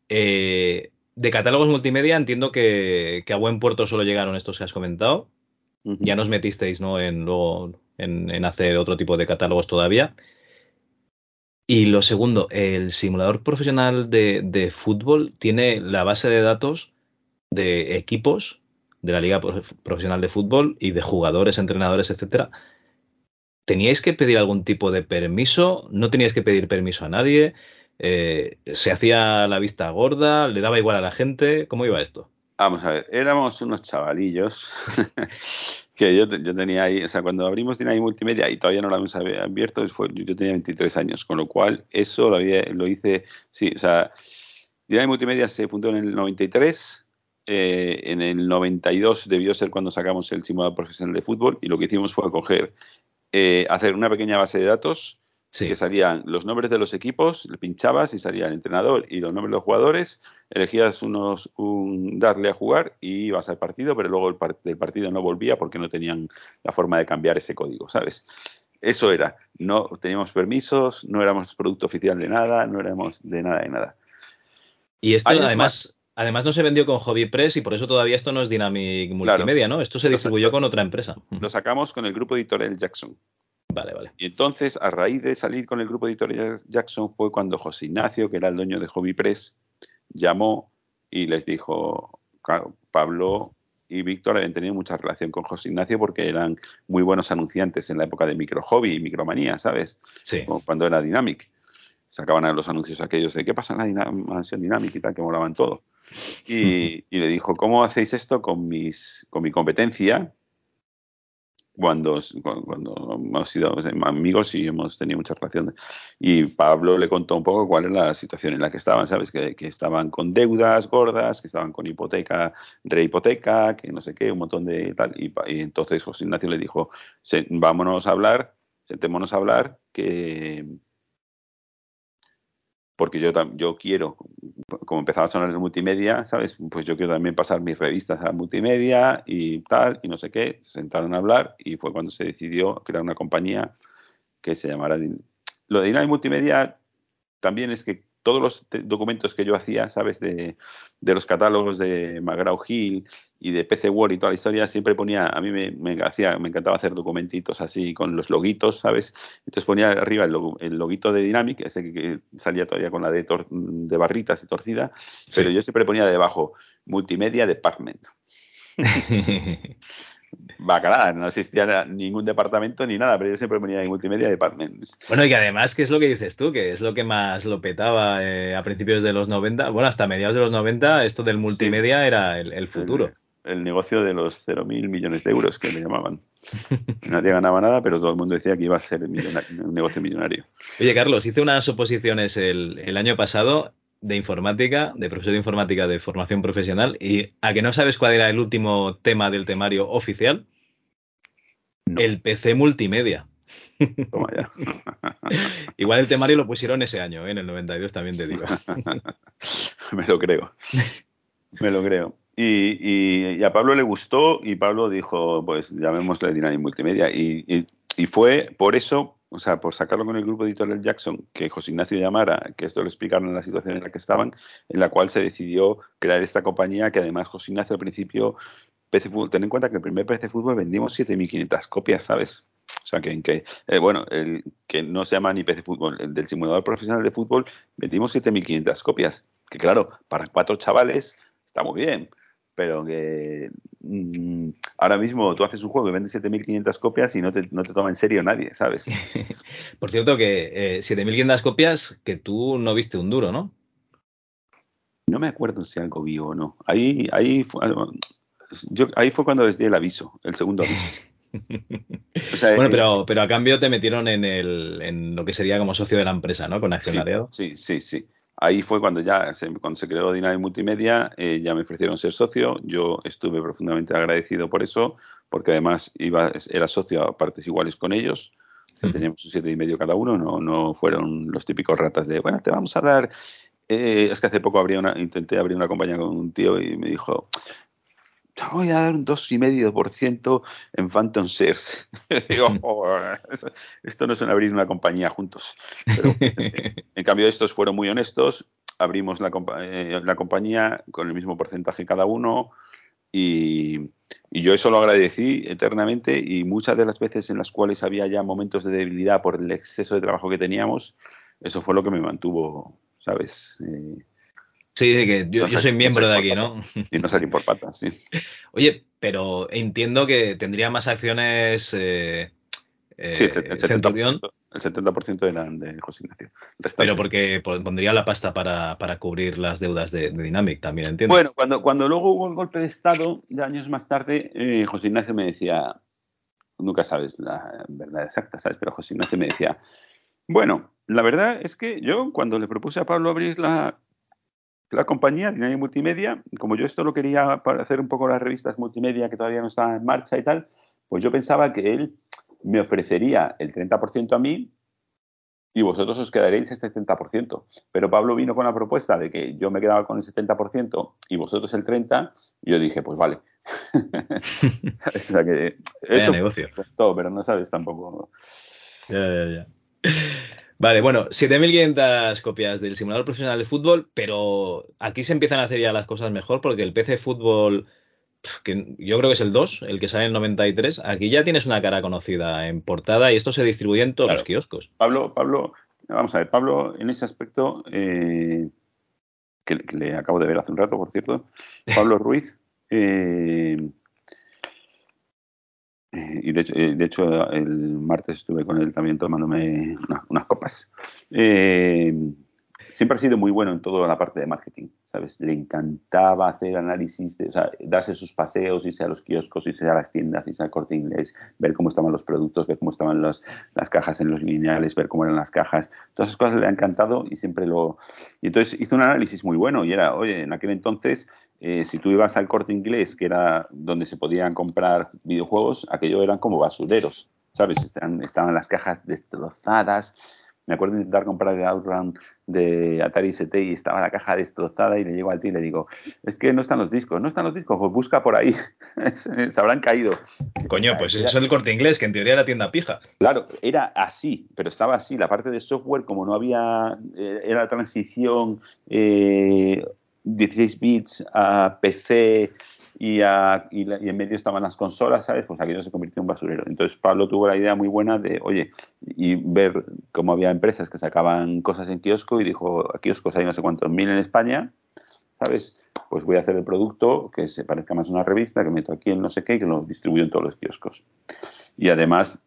Eh, de catálogos multimedia entiendo que, que, a buen puerto solo llegaron estos que has comentado. Ya nos metisteis, ¿no? En, luego, en, hacer otro tipo de catálogos todavía. Y lo segundo, el simulador profesional de, fútbol tiene la base de datos de equipos de la Liga Profesional de Fútbol y de jugadores, entrenadores, etcétera. ¿Teníais que pedir algún tipo de permiso? ¿No teníais que pedir permiso a nadie? Eh, ¿Se hacía la vista gorda? ¿Le daba igual a la gente? ¿Cómo iba esto? Vamos a ver, éramos unos chavalillos que yo, tenía ahí, o sea, cuando abrimos Dinami Multimedia y todavía no lo habíamos abierto, yo tenía 23 años, con lo cual eso lo, había, lo hice, sí, o sea, Dinami Multimedia se fundó en el 93, eh, en el 92 debió ser cuando sacamos el simulador profesional de fútbol y lo que hicimos fue coger, eh, hacer una pequeña base de datos que salían los nombres de los equipos, le pinchabas y salía el entrenador y los nombres de los jugadores, elegías unos un darle a jugar y ibas al partido, pero luego el, partido no volvía porque no tenían la forma de cambiar ese código, ¿sabes? Eso era, no teníamos permisos, no éramos producto oficial de nada, no éramos de nada de nada. Y esto además, además no se vendió con Hobby Press y por eso todavía esto no es Dynamic Multimedia, ¿no? Esto se distribuyó con otra empresa. Lo sacamos con el grupo editorial Jackson. Vale, vale. Y entonces, a raíz de salir con el grupo editorial Jackson, fue cuando José Ignacio, que era el dueño de Hobby Press, llamó y les dijo, Pablo y Víctor habían tenido mucha relación con José Ignacio porque eran muy buenos anunciantes en la época de Micro Hobby y Micromanía, ¿sabes? Sí. cuando era Dynamic. Sacaban a los anuncios aquellos de qué pasa en la mansión Dynamic y tal, que molaban todo. Y, le dijo, ¿cómo hacéis esto con, mis, con mi competencia? cuando, cuando hemos sido amigos y hemos tenido mucha relación. Y Pablo le contó un poco cuál era la situación en la que estaban, ¿sabes? Que, estaban con deudas gordas, que estaban con hipoteca, rehipoteca, que no sé qué, un montón de tal. Y, y entonces José Ignacio le dijo, vámonos a hablar, sentémonos a hablar, que, porque yo, yo quiero, como empezaba a sonar en multimedia, ¿sabes? Pues yo quiero también pasar mis revistas a multimedia y tal, y no sé qué. Se sentaron a hablar y fue cuando se decidió crear una compañía que se llamara... Lo de Dynamic Multimedia también es que todos los documentos que yo hacía, ¿sabes? De, de los catálogos de McGraw Hill y de PC Word y toda la historia, siempre ponía, a mí me, me, hacía, me encantaba hacer documentitos así con los loguitos, ¿sabes? Entonces ponía arriba el, loguito de Dynamic, ese que, salía todavía con la de, de barritas y torcida, pero yo siempre ponía debajo Multimedia Department. bacalá, no existía ningún departamento ni nada, pero yo siempre ponía en multimedia departments. Bueno, y que además, ¿qué es lo que dices tú? Que es lo que más lo petaba eh, a principios de los 90, bueno, hasta mediados de los 90, esto del multimedia era el, futuro. El, negocio de los 0.000 millones de euros que le llamaban. Nadie ganaba nada, pero todo el mundo decía que iba a ser un negocio millonario. Oye, Carlos, hice unas oposiciones el, el año pasado de informática, de profesor de informática de formación profesional, y a que no sabes cuál era el último tema del temario oficial, el PC multimedia. Toma ya. Igual el temario lo pusieron ese año, ¿eh? en el 92 también te digo. Me lo creo. Me lo creo. Y, a Pablo le gustó y Pablo dijo, pues llamémosle Dynamic Multimedia. y, fue por eso o sea, por sacarlo con el grupo editorial Jackson, que José Ignacio llamara, que esto lo explicaron en la situación en la que estaban, en la cual se decidió crear esta compañía, que además José Ignacio al principio ten en cuenta que el primer PC Fútbol vendimos 7.500 copias, ¿sabes? O sea, que, que eh, bueno, el que no se llama ni PC Fútbol, el del simulador profesional de fútbol, vendimos 7.500 copias. Que claro, para cuatro chavales está muy bien, pero que mm, ahora mismo tú haces un juego y vendes 7.500 copias y no te, no te toma en serio nadie, ¿sabes? Por cierto, que eh, 7.500 copias que tú no viste un duro, ¿no? No me acuerdo si algo vi o no. Ahí, ahí, fue, yo, ahí fue cuando les di el aviso, el segundo aviso. O sea, bueno, eh, pero, pero a cambio te metieron en, el, en lo que sería como socio de la empresa, ¿no? Con accionariado. Sí, sí, sí. Ahí fue cuando ya se, cuando se creó Dynamic Multimedia, eh, ya me ofrecieron ser socio. Yo estuve profundamente agradecido por eso, porque además iba, era socio a partes iguales con ellos. Teníamos un siete y medio cada uno, no, no fueron los típicos ratas de, bueno, te vamos a dar. Eh, es que hace poco abrí una, intenté abrir una compañía con un tío y me dijo, voy a dar un 2,5% en Phantom Shares. Digo, esto no es un abrir una compañía juntos. Pero, en cambio, estos fueron muy honestos. Abrimos la, eh, la compañía con el mismo porcentaje cada uno y, y, yo eso lo agradecí eternamente y muchas de las veces en las cuales había ya momentos de debilidad por el exceso de trabajo que teníamos, eso fue lo que me mantuvo, ¿sabes? Eh, Sí, que yo, yo soy miembro de aquí, ¿no? Y no salir por patas, sí. Oye, pero entiendo que tendría más acciones. Eh, eh, sí, el, 70%, el 70% eran de José Ignacio. Pero porque pondría la pasta para, para cubrir las deudas de, de, Dynamic, también entiendo. Bueno, cuando, cuando luego hubo el golpe de Estado, de años más tarde, eh, José Ignacio me decía, nunca sabes la verdad exacta, ¿sabes? Pero José Ignacio me decía, bueno, la verdad es que yo cuando le propuse a Pablo abrir la, la compañía, Dynamic Multimedia, como yo esto lo quería para hacer un poco las revistas multimedia que todavía no estaban en marcha y tal, pues yo pensaba que él me ofrecería el 30% a mí y vosotros os quedaréis el 70%. Pero Pablo vino con la propuesta de que yo me quedaba con el 70% y vosotros el 30%, y yo dije, pues vale. o sea que eso negocio. Todo, pero no sabes tampoco. Ya, ya, ya. Vale, bueno, 7.500 copias del simulador profesional de fútbol, pero aquí se empiezan a hacer ya las cosas mejor porque el PC Fútbol, que yo creo que es el 2, el que sale en 93, aquí ya tienes una cara conocida en portada y esto se distribuye en todos claro. los kioscos. Pablo, Pablo, vamos a ver, Pablo en ese aspecto, eh, que, que, le acabo de ver hace un rato, por cierto, Pablo Ruiz, eh, y de hecho, eh, de hecho, el martes estuve con él también tomándome unas, unas copas. Eh, siempre ha sido muy bueno en toda la parte de marketing, ¿sabes? Le encantaba hacer análisis, de, o darse sus paseos, irse a los kioscos, irse a las tiendas, irse al corte inglés, ver cómo estaban los productos, ver cómo estaban las cajas en los lineales, ver cómo eran las cajas. Todas esas cosas le han encantado y siempre lo... Y entonces hizo un análisis muy bueno y era, oye, en aquel entonces eh, si tú ibas al corte inglés, que era donde se podían comprar videojuegos, aquello eran como basureros, ¿sabes? Estaban, estaban las cajas destrozadas. Me acuerdo de intentar comprar el Outrun de Atari ST y estaba la caja destrozada y le llego al tío y le digo, es que no están los discos, no están los discos, pues busca por ahí, se habrán caído. Coño, pues eso es el corte inglés, que en teoría era tienda pija. Claro, era así, pero estaba así, la parte de software, como no había, eh, era transición eh, 16 bits a PC y, en medio estaban las consolas, ¿sabes? Pues aquello se convirtió en un basurero. Entonces Pablo tuvo la idea muy buena de, oye, y ver cómo había empresas que sacaban cosas en kiosco y dijo, a kioscos hay no sé cuántos mil en España, ¿sabes? Pues voy a hacer el producto que se parezca más a una revista, que meto aquí en no sé qué y que lo distribuyo en todos los kioscos. Y además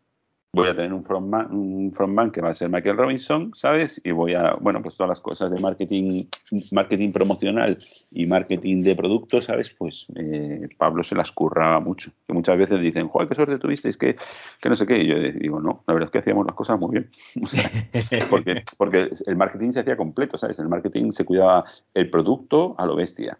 voy a tener un frontman, un frontman que va a ser Michael Robinson, ¿sabes? Y voy a, bueno, pues todas las cosas de marketing, marketing promocional y marketing de productos, ¿sabes? Pues eh, Pablo se las curraba mucho. Que muchas veces dicen, joder, qué suerte tuvisteis, que, que no sé qué. Y yo digo, no, la verdad es que hacíamos las cosas muy bien. O sea, porque, porque el marketing se hacía completo, ¿sabes? El marketing se cuidaba el producto a lo bestia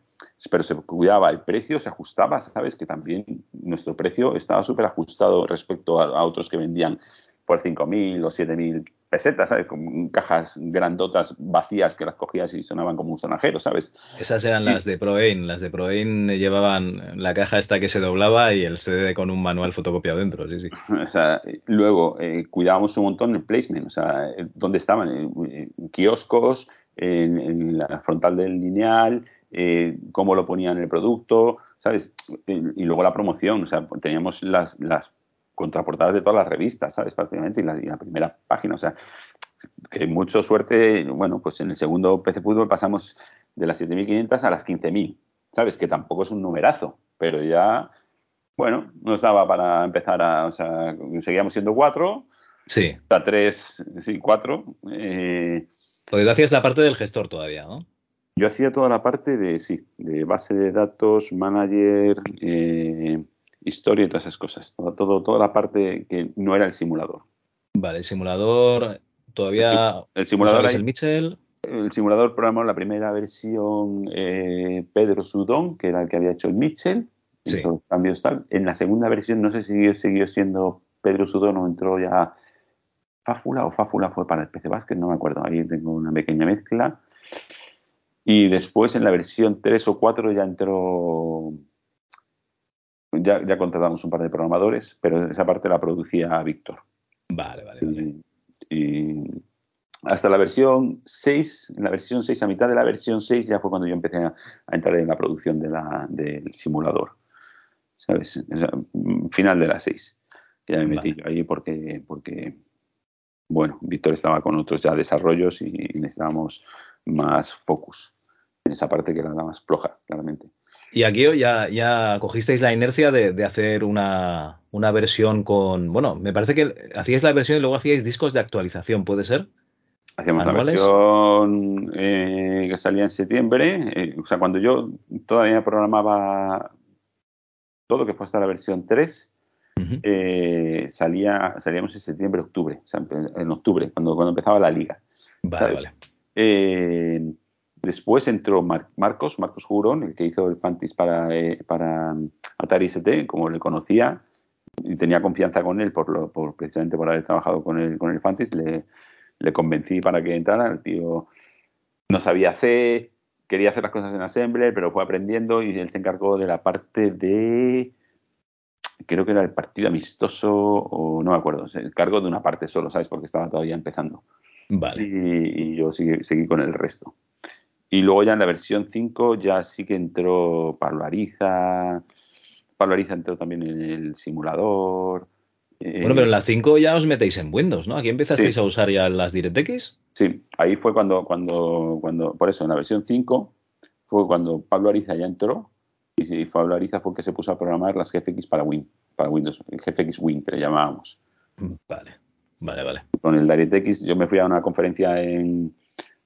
pero se cuidaba el precio, se ajustaba, sabes que también nuestro precio estaba súper ajustado respecto a, a, otros que vendían por 5.000 o 7.000 pesetas, ¿sabes? Con cajas grandotas vacías que las cogías y sonaban como un sonajero, ¿sabes? Esas eran y, las de ProAin. Las de ProAin llevaban la caja esta que se doblaba y el CD con un manual fotocopiado dentro, sí, sí. O sea, luego eh, cuidábamos un montón el placement, o sea, dónde estaban, en, kioscos, en, en la frontal del lineal, eh, cómo lo ponían el producto, ¿sabes? Y, luego la promoción, o sea, teníamos las, las contraportadas de todas las revistas, ¿sabes? Prácticamente, y la, y la primera página, o sea, que mucho suerte, bueno, pues en el segundo PC Fútbol pasamos de las 7.500 a las 15.000, ¿sabes? Que tampoco es un numerazo, pero ya, bueno, nos daba para empezar a, o sea, seguíamos siendo cuatro, sí. a tres, sí, cuatro. Eh, Porque tú hacías la parte del gestor todavía, ¿no? Yo hacía toda la parte de, sí, de base de datos, manager, eh, historia y todas esas cosas. Todo, todo, toda la parte que no era el simulador. Vale, el simulador todavía. El, simulador. es el Mitchell. El simulador programó la primera versión eh, Pedro Sudón, que era el que había hecho el Mitchell. Sí. Cambios tal. En la segunda versión, no sé si siguió siendo Pedro Sudón o entró ya Fáfula o Fáfula fue para el PC Basket, no me acuerdo. Ahí tengo una pequeña mezcla. Y después en la versión 3 o 4 ya entró ya, ya contratamos un par de programadores, pero esa parte la producía Víctor. Vale, vale, vale. Y, y, hasta la versión 6, en la versión 6, a mitad de la versión 6, ya fue cuando yo empecé a, a entrar en la producción de la, del simulador. ¿Sabes? O sea, final de la 6. Ya me metí yo ahí porque, porque, bueno, Víctor estaba con otros ya desarrollos y necesitábamos más focus en esa parte que era la más floja, claramente. Y aquí ya, ya cogisteis la inercia de, de hacer una, una, versión con. Bueno, me parece que hacíais la versión y luego hacíais discos de actualización, ¿puede ser? Hacíamos la versión eh, que salía en septiembre. Eh, o sea, cuando yo todavía programaba todo, que fue hasta la versión 3, uh -huh. eh, salía, salíamos en septiembre, octubre. O sea, en octubre, cuando, cuando empezaba la liga. Vale, ¿sabes? vale. Después entró Mar Marcos, Marcos Jurón, el que hizo el Fantis para, eh, para Atari ST, como le conocía, y tenía confianza con él por, lo, por precisamente por haber trabajado con el, con el Fantis, le, le, convencí para que entrara. El tío no sabía hacer, quería hacer las cosas en Assembler, pero fue aprendiendo y él se encargó de la parte de. Creo que era el partido amistoso, o no me acuerdo, se encargó de una parte solo, ¿sabes? Porque estaba todavía empezando. Vale. Y, y yo seguí, seguí con el resto. Y luego ya en la versión 5 ya sí que entró Pablo Ariza. Pablo Ariza entró también en el simulador. Bueno, pero en la 5 ya os metéis en Windows, ¿no? Aquí empezasteis sí. a usar ya las DirectX. Sí, ahí fue cuando, cuando, cuando, por eso en la versión 5 fue cuando Pablo Ariza ya entró y sí, Pablo Ariza fue que se puso a programar las GFX para, Win, para Windows, el GFX Win que le llamábamos. Vale, vale, vale. Con el DirectX yo me fui a una conferencia en,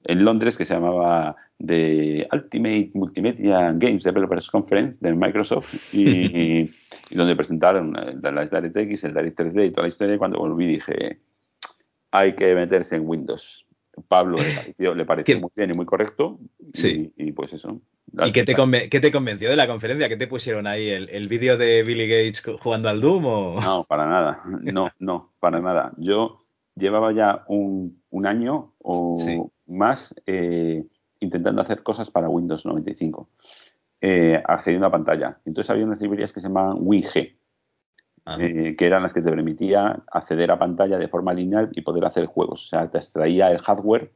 en Londres que se llamaba The Ultimate Multimedia Games Developers Conference de Microsoft y, y donde presentaron la DirectX, el Direct 3D y toda la historia. Y cuando volví dije, hay que meterse en Windows. Pablo le pareció, le pareció muy bien y muy correcto. Sí. Y, y pues eso. ¿Y qué te, qué te, convenció de la conferencia? ¿Qué te pusieron ahí? ¿El, el vídeo de Billy Gates jugando al Doom? O... No, para nada. No, no, para nada. Yo llevaba ya un, un año o sí. Más eh, intentando hacer cosas para Windows 95, eh, accediendo a pantalla. Entonces había unas librerías que se llamaban WinG, eh, que eran las que te permitían acceder a pantalla de forma lineal y poder hacer juegos. O sea, te extraía el hardware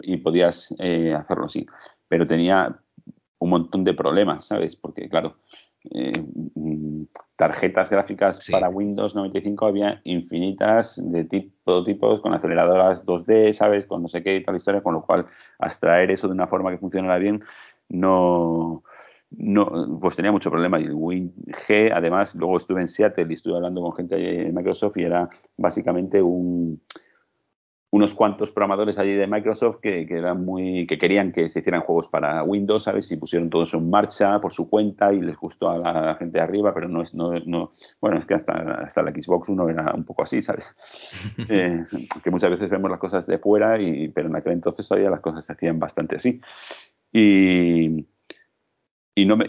y podías eh, hacerlo así. Pero tenía un montón de problemas, ¿sabes? Porque, claro, eh, tarjetas gráficas sí. para Windows 95 había infinitas de tipo, tipos con aceleradoras 2D, ¿sabes? Con no sé qué y tal historia, con lo cual abstraer eso de una forma que funcionara bien no, no pues tenía mucho problema. Y el WinG, además, luego estuve en Seattle y estuve hablando con gente de Microsoft y era básicamente un unos cuantos programadores allí de Microsoft que, que, eran muy que querían que se hicieran juegos para Windows, ¿sabes? Y pusieron todo eso en marcha por su cuenta y les gustó a la, a la gente de arriba, pero no es no, no bueno, es que hasta, hasta la Xbox One era un poco así, ¿sabes? eh, que muchas veces vemos las cosas de fuera y pero en aquel entonces todavía las cosas se hacían bastante así. Y y no me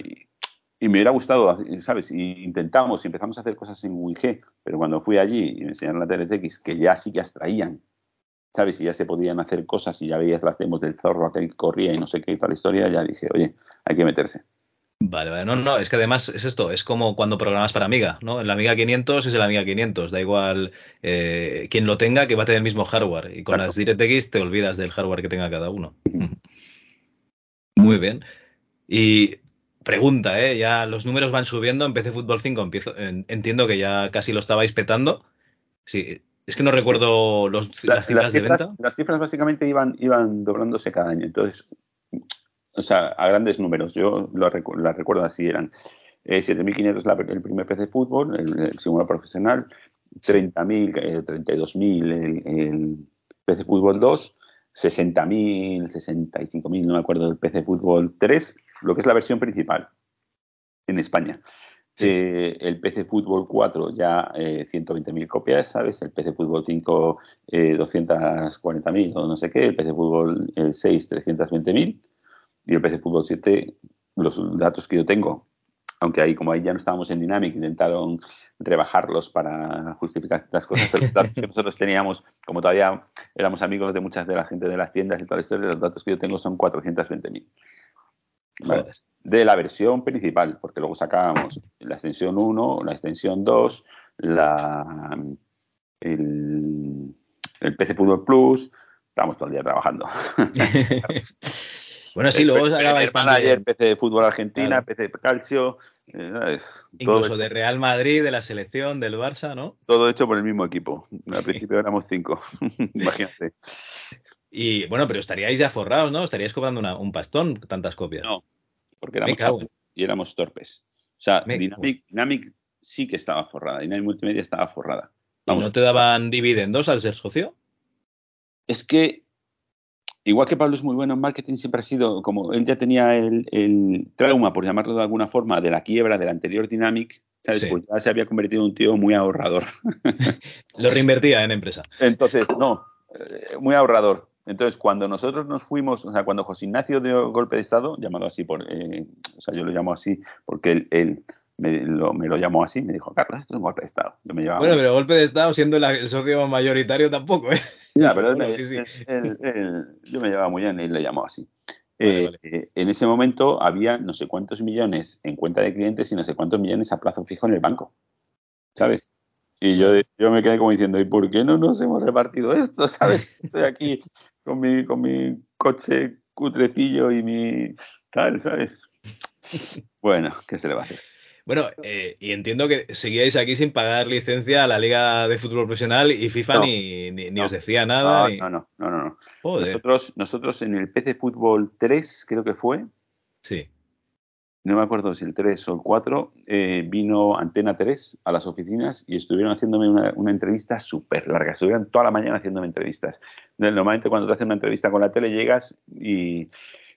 y me hubiera gustado, ¿sabes? Y intentamos y empezamos a hacer cosas en WinG, pero cuando fui allí y me enseñaron la TLTX, que ya sí que abstraían ¿sabes? Y ya se podían hacer cosas y ya veías las demos del zorro aquel que corría y no sé qué y toda la historia, ya dije, oye, hay que meterse. Vale, vale, no, no, es que además es esto, es como cuando programas para Amiga, ¿no? En la Amiga 500 es el Amiga 500, da igual eh, quien lo tenga que va a tener el mismo hardware y con Exacto. las DirectX te olvidas del hardware que tenga cada uno. Muy bien. Y pregunta, ¿eh? Ya los números van subiendo. En PC Fútbol 5 empiezo, entiendo que ya casi lo estabais petando. Sí, es que no recuerdo los, las, cifras de venta. Las cifras básicamente iban, iban doblándose cada año. Entonces, o sea, a grandes números. Yo las recuerdo así, eran 7.500 el primer PC Fútbol, el, segundo profesional, 30.000, 32.000 el, el PC Fútbol 2, 60.000, 65.000, no me acuerdo, del PC Fútbol 3, lo que es la versión principal en España. Eh, el PC Fútbol 4 ya eh, 120.000 copias, ¿sabes? El PC Fútbol 5 eh, 240.000 o no sé qué, el PC Fútbol 6 320.000 y el PC Fútbol 7, los datos que yo tengo, aunque ahí como ahí ya no estábamos en Dynamic, intentaron rebajarlos para justificar las cosas, pero los datos que nosotros teníamos, como todavía éramos amigos de muchas de la gente de las tiendas y toda la historia, los datos que yo tengo son 420.000. De la versión principal, porque luego sacábamos la extensión 1, la extensión 2, la, el, el PC Fútbol Plus, estábamos todo el día trabajando. bueno, sí, luego sacabais manager, PC de Fútbol Argentina, claro. PC Calcio, eh, Incluso de Real Madrid, de la selección, del Barça, ¿no? Todo hecho por el mismo equipo. Al principio éramos cinco, imagínate. Y bueno, pero estaríais ya forrados, ¿no? Estaríais cobrando una, un pastón, tantas copias. No, porque éramos torpes y éramos torpes. O sea, Dynamic, Dynamic, sí que estaba forrada, Dynamic Multimedia estaba forrada. Vamos, ¿Y no te daban dividendos al ser socio? Es que igual que Pablo es muy bueno en marketing, siempre ha sido como él ya tenía el, el trauma, por llamarlo de alguna forma, de la quiebra del anterior Dynamic, ¿sabes? Sí. Pues ya se había convertido en un tío muy ahorrador. Lo reinvertía en empresa. Entonces, no, eh, muy ahorrador. Entonces, cuando nosotros nos fuimos, o sea, cuando José Ignacio dio golpe de Estado, llamado así por, eh, o sea, yo lo llamo así porque él, él me, lo, me, lo, llamó así, me dijo, Carlos, esto es un golpe de Estado. Yo me bueno, pero golpe de Estado siendo la, el socio mayoritario tampoco, ¿eh? Ya, pero bueno, sí, sí. Él, yo me llevaba muy bien y le llamó así. Vale, eh, vale. Eh, en ese momento había no sé cuántos millones en cuenta de clientes y no sé cuántos millones a plazo fijo en el banco, ¿sabes? Y yo, yo me quedé como diciendo, ¿y por qué no nos hemos repartido esto? ¿Sabes? Estoy aquí con mi, con mi coche cutrecillo y mi tal, ¿sabes? Bueno, ¿qué se le va a hacer? Bueno, eh, y entiendo que seguíais aquí sin pagar licencia a la Liga de Fútbol Profesional y FIFA no, ni, ni, ni no, os decía nada. No, ni... no, no, no, no. Nosotros, nosotros en el PC Fútbol 3, creo que fue. Sí. No me acuerdo si el 3 o el 4, eh, vino Antena 3 a las oficinas y estuvieron haciéndome una, una entrevista súper larga. Estuvieron toda la mañana haciéndome entrevistas. Normalmente cuando te hacen una entrevista con la tele llegas y,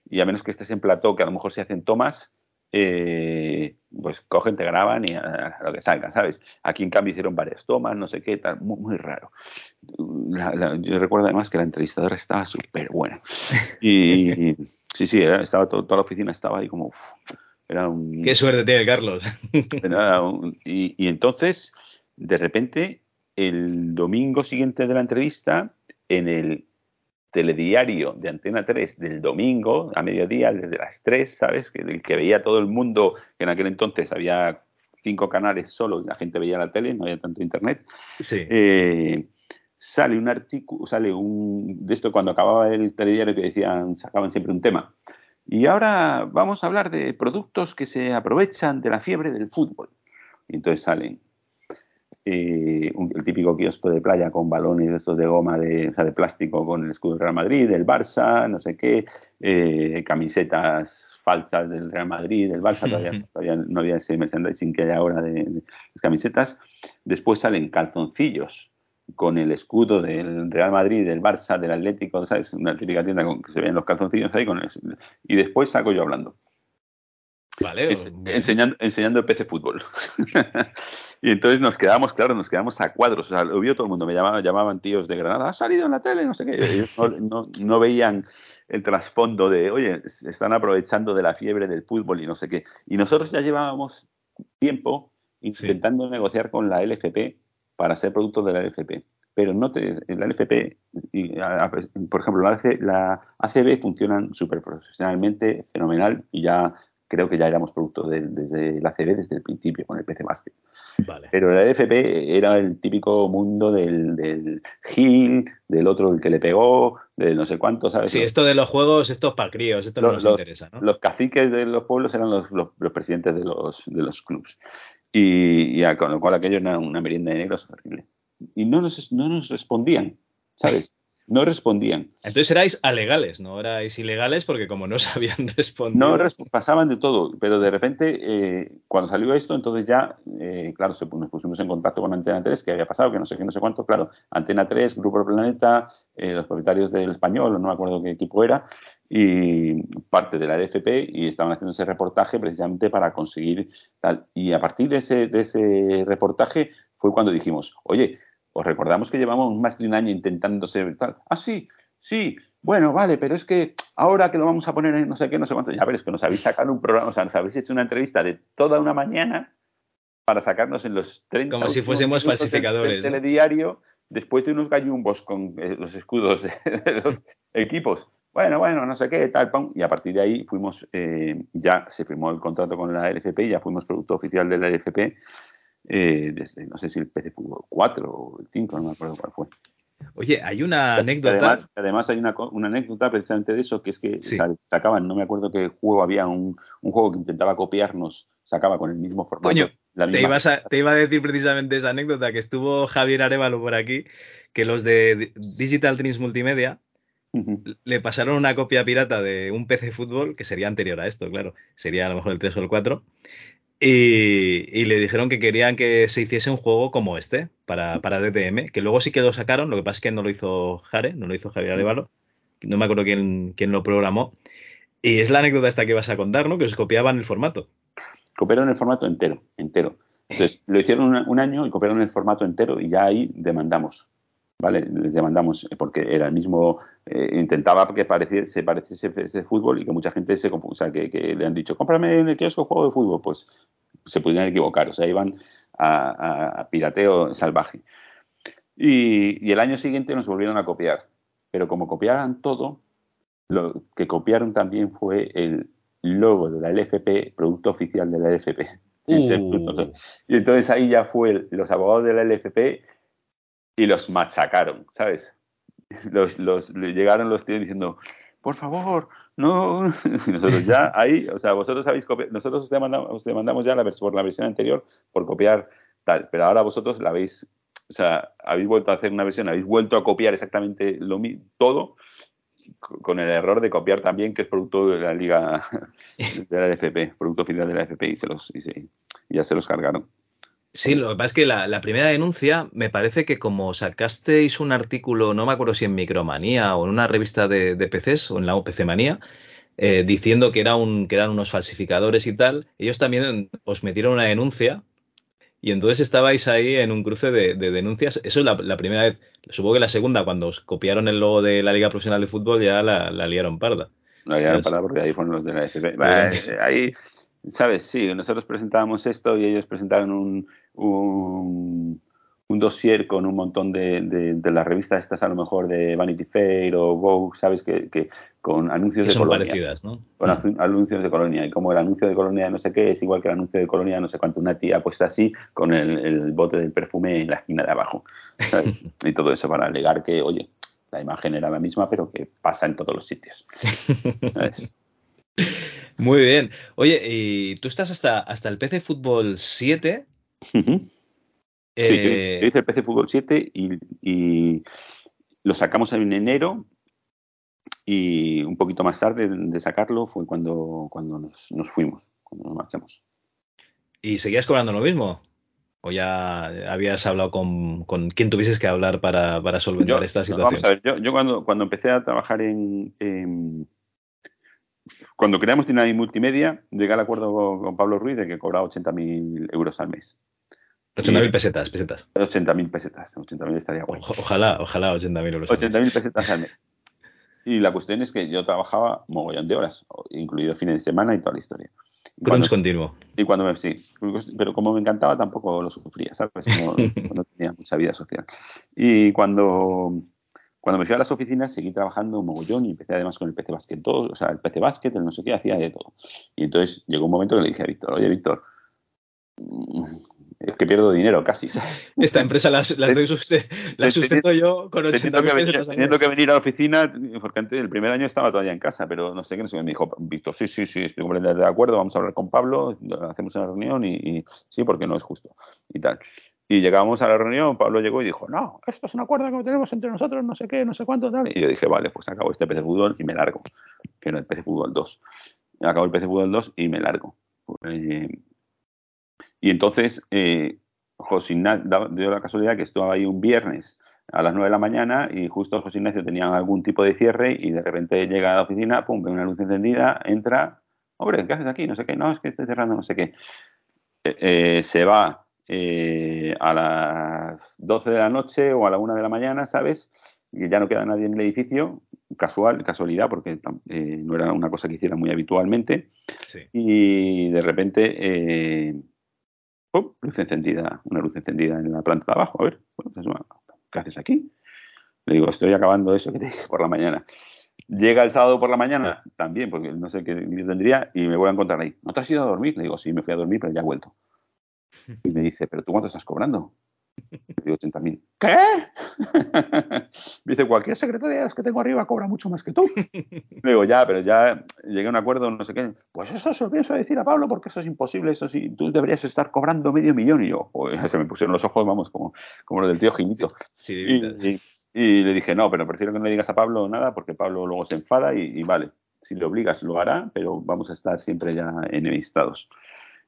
y a menos que estés en plató, que a lo mejor se hacen tomas, eh, pues cogen, te graban y a, a, lo que salga, ¿sabes? Aquí en cambio hicieron varias tomas, no sé qué, tal, muy, muy raro. La, la, yo recuerdo además que la entrevistadora estaba súper buena. Y, y, sí, sí, era, estaba todo, toda la oficina estaba ahí como... Uf, era un, Qué suerte tiene Carlos. Era un, y, y entonces, de repente, el domingo siguiente de la entrevista, en el telediario de Antena 3 del domingo a mediodía, desde las 3, ¿sabes? Que, el que veía todo el mundo, que en aquel entonces había cinco canales solo y la gente veía la tele, no había tanto internet. Sí. Eh, sale un artículo, sale un. De esto cuando acababa el telediario que decían, sacaban siempre un tema. Y ahora vamos a hablar de productos que se aprovechan de la fiebre del fútbol. Y entonces salen eh, un, el típico kiosco de playa con balones estos de goma, de, o sea, de plástico con el escudo del Real Madrid, del Barça, no sé qué, eh, camisetas falsas del Real Madrid, del Barça, todavía, todavía no había ese merchandising que hay ahora de, de, las camisetas. Después salen calzoncillos con el escudo del Real Madrid, del Barça, del Atlético, ¿sabes? Una típica tienda con que se ven los calzoncillos ahí con eso. Y después saco yo hablando. Vale, enseñando, enseñando el PC fútbol. y entonces nos quedamos, claro, nos quedamos a cuadros. O sea, lo vio todo el mundo. Me llamaban, llamaban tíos de Granada, ha salido en la tele, no sé qué. Ellos no, no, no veían el trasfondo de, oye, están aprovechando de la fiebre del fútbol y no sé qué. Y nosotros ya llevábamos tiempo intentando sí. negociar con la LFP para ser producto de la LFP. Pero no te, la LFP, y, a, por ejemplo, la, AC, la ACB funcionan súper profesionalmente, fenomenal, y ya creo que ya éramos producto de, desde la CB desde el principio con el PC Basket. Vale. Pero la FP era el típico mundo del, del Gil, del otro el que le pegó, de no sé cuánto, ¿sabes? Sí, esto de los juegos, esto es para críos, esto no nos interesa, ¿no? Los caciques de los pueblos eran los, los, presidentes de los, de los clubs. Y, con lo cual aquello era una merienda de negros horrible. Y no nos, no nos respondían, ¿sabes? no respondían. Entonces erais alegales, no erais ilegales porque como no sabían responder. No pasaban de todo, pero de repente eh, cuando salió esto, entonces ya, eh, claro, nos pusimos en contacto con Antena 3, que había pasado, que no sé qué, no sé cuánto, claro, Antena 3, Grupo Planeta, eh, los propietarios del Español, no me acuerdo qué equipo era, y parte de la LFP y estaban haciendo ese reportaje precisamente para conseguir tal. Y a partir de ese, de ese reportaje fue cuando dijimos, oye, os recordamos que llevamos más de un año intentando ser tal. Ah, sí, sí, bueno, vale, pero es que ahora que lo vamos a poner en no sé qué, no sé cuánto, ya veréis que nos habéis sacado un programa, o sea, nos habéis hecho una entrevista de toda una mañana para sacarnos en los 30 Como si fuésemos falsificadores. Del, telediario, después de unos gallumbos con eh, los escudos de, los equipos. Bueno, bueno, no sé qué, tal, pam. Y a partir de ahí fuimos, eh, ya se firmó el contrato con la LFP, ya fuimos producto oficial de la LFP eh, desde, no sé si el PC 4 o el 5, no me acuerdo cuál fue. Oye, hay una anécdota. Además, hay una, anécdota precisamente de eso, que es que sacaban, no me acuerdo qué juego había, un, juego que intentaba copiarnos, sacaba con el mismo formato. Coño, te, iba a decir precisamente esa anécdota, que estuvo Javier Arevalo por aquí, que los de Digital Dreams Multimedia le pasaron una copia pirata de un PC fútbol, que sería anterior a esto, claro, sería a lo mejor el 3 o el 4, y, le dijeron que querían que se hiciese un juego como este para, para DTM, que luego sí que lo sacaron, lo que pasa es que no lo hizo Jare, no lo hizo Javier Arevalo, no me acuerdo quién, quién lo programó. Y es la anécdota esta que vas a contar, ¿no? Que os copiaban el formato. Copiaron el formato entero, entero. Entonces, lo hicieron un, año y copiaron el formato entero y ya ahí demandamos. ¿Vale? Les demandamos porque era el mismo, eh, intentaba que pareciese, se pareciese ese fútbol y que mucha gente se o sea, que, que, le han dicho, cómprame en el kiosco juego de fútbol, pues se pudieran equivocar, o sea, iban a, pirateo salvaje. Y, el año siguiente nos volvieron a copiar, pero como copiaran todo, lo que copiaron también fue el logo de la LFP, producto oficial de la LFP. Uh. Y entonces ahí ya fue los abogados de la LFP y los machacaron, ¿sabes? Los, los, llegaron los tíos diciendo, por favor, no, nosotros ya ahí, o sea, vosotros habéis copiado, nosotros os demandamos, demandamos ya la, por la versión anterior por copiar tal, pero ahora vosotros la habéis, o sea, habéis vuelto a hacer una versión, habéis vuelto a copiar exactamente lo todo con el error de copiar también que es producto de la liga de la FP, producto final de la FP y, se los, y ya se los cargaron. Sí, lo que pasa es que la, primera denuncia me parece que como sacasteis un artículo, no me acuerdo si en Micromanía o en una revista de, PCs o en la OPC Manía, eh, diciendo que, era un, que eran unos falsificadores y tal, ellos también os metieron una denuncia y entonces estabais ahí en un cruce de, denuncias. Eso es la, primera vez. Supongo que la segunda, cuando os copiaron el logo de la Liga Profesional de Fútbol, ya la, liaron parda. La liaron parda porque ahí fueron los de la FP. Ahí ¿Sabes? Sí, nosotros presentábamos esto y ellos presentaron un, un, dossier con un montón de, de, las revistas estas, a lo mejor de Vanity Fair o Vogue, ¿sabes? Que, que con anuncios de son parecidas, ¿no? Con anuncios de colonia. Y como el anuncio de colonia no sé qué es igual que el anuncio de colonia no sé cuánto, una tía puesta así con el, el bote del perfume en la esquina de abajo. ¿sabes? y todo eso para alegar que, oye, la imagen era la misma, pero que pasa en todos los sitios. ¿sabes? Muy bien. Oye, y tú estás hasta, hasta el PC Fútbol 7. Sí, eh, yo, hice el PC Fútbol 7 y, lo sacamos en enero y un poquito más tarde de sacarlo fue cuando, cuando nos, fuimos, cuando nos marchamos. ¿Y seguías cobrando lo mismo? ¿O ya habías hablado con, con quien tuvieses que hablar para, para solventar esta situación? vamos a ver, yo, cuando, cuando empecé a trabajar en cuando creamos Dinami Multimedia, llegué al acuerdo con, Pablo Ruiz de que cobraba 80.000 euros al mes. 80.000 pesetas, pesetas. 80.000 pesetas, 80.000 estaría guay. ojalá, ojalá 80.000 euros. 80.000 pesetas al mes. Y la cuestión es que yo trabajaba mogollón de horas, incluido fines de semana y toda la historia. Crunch continuo. Y cuando me, sí, pero como me encantaba tampoco lo sufría, ¿sabes? no tenía mucha vida social. Y cuando cuando me fui a las oficinas seguí trabajando mogollón y empecé además con el PC Basket todo, o sea, el PC Basket, el no sé qué, hacía de todo. Y entonces llegó un momento que le dije a Víctor, oye Víctor, es que pierdo dinero casi, ¿sabes? Esta empresa las, las doy usted, la sustento yo con 80 que, venir, teniendo que venir a la oficina, porque antes, el primer año estaba todavía en casa, pero no sé qué, no sé, me dijo, Víctor, sí, sí, sí, estoy completamente de acuerdo, vamos a hablar con Pablo, hacemos una reunión y, y sí, porque no es justo y tal. Y llegamos a la reunión, Pablo llegó y dijo, no, esto es un acuerdo que tenemos entre nosotros, no sé qué, no sé cuánto, tal. Y yo dije, vale, pues acabo este PC Fútbol y me largo, que no el PC Fútbol 2. Acabo el PC Fútbol 2 y me largo. Eh, y entonces, eh, José Ignacio, dio la casualidad que estaba ahí un viernes a las 9 de la mañana y justo José Ignacio tenía algún tipo de cierre y de repente llega a la oficina, pum, ve una luz encendida, entra, hombre, ¿qué haces aquí? No sé qué, no, es que estoy cerrando, no sé qué. Eh, eh se va eh, a las 12 de la noche o a la 1 de la mañana, ¿sabes? Y ya no queda nadie en el edificio, casual, casualidad, porque no era una cosa que hiciera muy habitualmente. Y de repente, luz encendida, una luz encendida en la planta de abajo. A ver, pues, ¿qué haces aquí? Le digo, estoy acabando eso que te dije por la mañana. Llega el sábado por la mañana, también, porque no sé qué tendría, y me voy a encontrar ahí. ¿No te has ido a dormir? Le digo, sí, me fui a dormir, pero ya he vuelto. Y me dice, ¿pero tú cuánto estás cobrando? Digo, 80.000. ¿Qué? dice, cualquier secretaria de las que tengo arriba cobra mucho más que tú. digo, ya, pero ya llegué a un acuerdo, no sé qué. Pues eso se lo pienso decir a Pablo porque eso es imposible. Eso sí, tú deberías estar cobrando medio millón. Y yo, se me pusieron los ojos, vamos, como, como los del tío Ginito. y, le dije, no, pero prefiero que no le digas a Pablo nada porque Pablo luego se enfada y, y vale, si le obligas lo hará, pero vamos a estar siempre ya enemistados.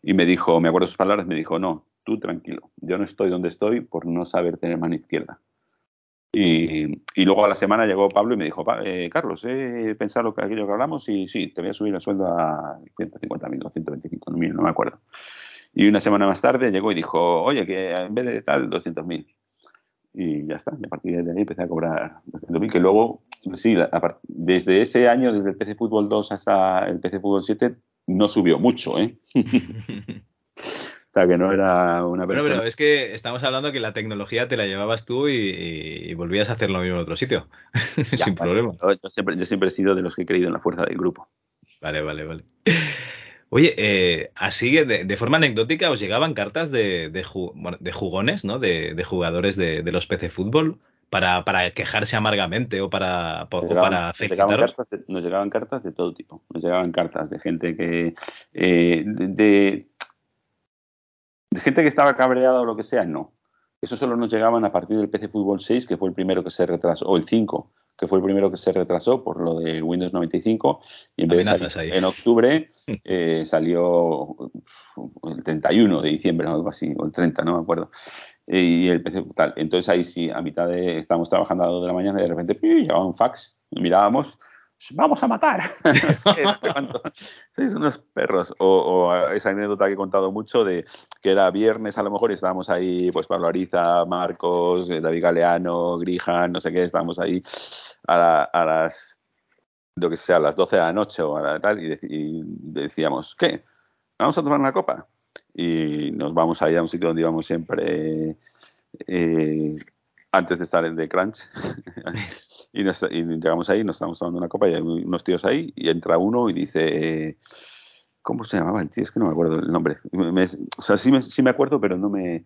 Y me dijo, me acuerdo sus palabras, me dijo, no, tú tranquilo, yo no estoy donde estoy por no saber tener mano izquierda. Y, y luego a la semana llegó Pablo y me dijo, eh, Carlos, he pensado lo que, aquello que hablamos y sí, te voy a subir el sueldo a 150.000 o 125.000, no me acuerdo. Y una semana más tarde llegó y dijo, oye, que en vez de tal, 200.000. Y ya está, y a partir de ahí empecé a cobrar 200.000, que luego, sí, desde ese año, desde el PC Fútbol 2 hasta el PC Fútbol 7, no subió mucho, ¿eh? o sea, que no era una persona... Bueno, pero es que estamos hablando que la tecnología te la llevabas tú y, volvías a hacer lo mismo en otro sitio, sin problema. Yo siempre, yo siempre he sido de los que he creído en la fuerza del grupo. Vale, vale, vale. Oye, eh, así de, forma anecdótica, ¿os llegaban cartas de, de, jugones, ¿no? De, jugadores de, los PC Fútbol para, para quejarse amargamente o para, para nos llegaban, cartas de, nos llegaban cartas de todo tipo. Nos llegaban cartas de gente que. Eh, de, gente que estaba cabreada o lo que sea, no. Eso solo nos llegaban a partir del PC Fútbol 6, que fue el primero que se retrasó, o el 5, que fue el primero que se retrasó por lo de Windows 95. Y en, vez de en octubre eh, salió el 31 de diciembre o algo así, o el 30, no me acuerdo y el PC tal. Entonces ahí sí, a mitad de, estábamos trabajando a las 2 de la mañana y de repente llegaba un fax, mirábamos, vamos a matar. Sois unos perros. O, esa anécdota que he contado mucho de que era viernes a lo mejor y estábamos ahí, pues Pablo Ariza, Marcos, eh, David Galeano, Grijan, no sé qué, estábamos ahí a, a las, lo que sea, a las 12 de la noche o a la tal y, y decíamos, ¿qué? ¿Vamos a tomar una copa? y nos vamos ahí a un sitio donde íbamos siempre eh, antes de estar en The Crunch. y, llegamos ahí, nos estamos tomando una copa y hay unos tíos ahí y entra uno y dice... ¿Cómo se llamaba el tío? Es que no me acuerdo el nombre. o sea, sí me, sí me, acuerdo, pero no me...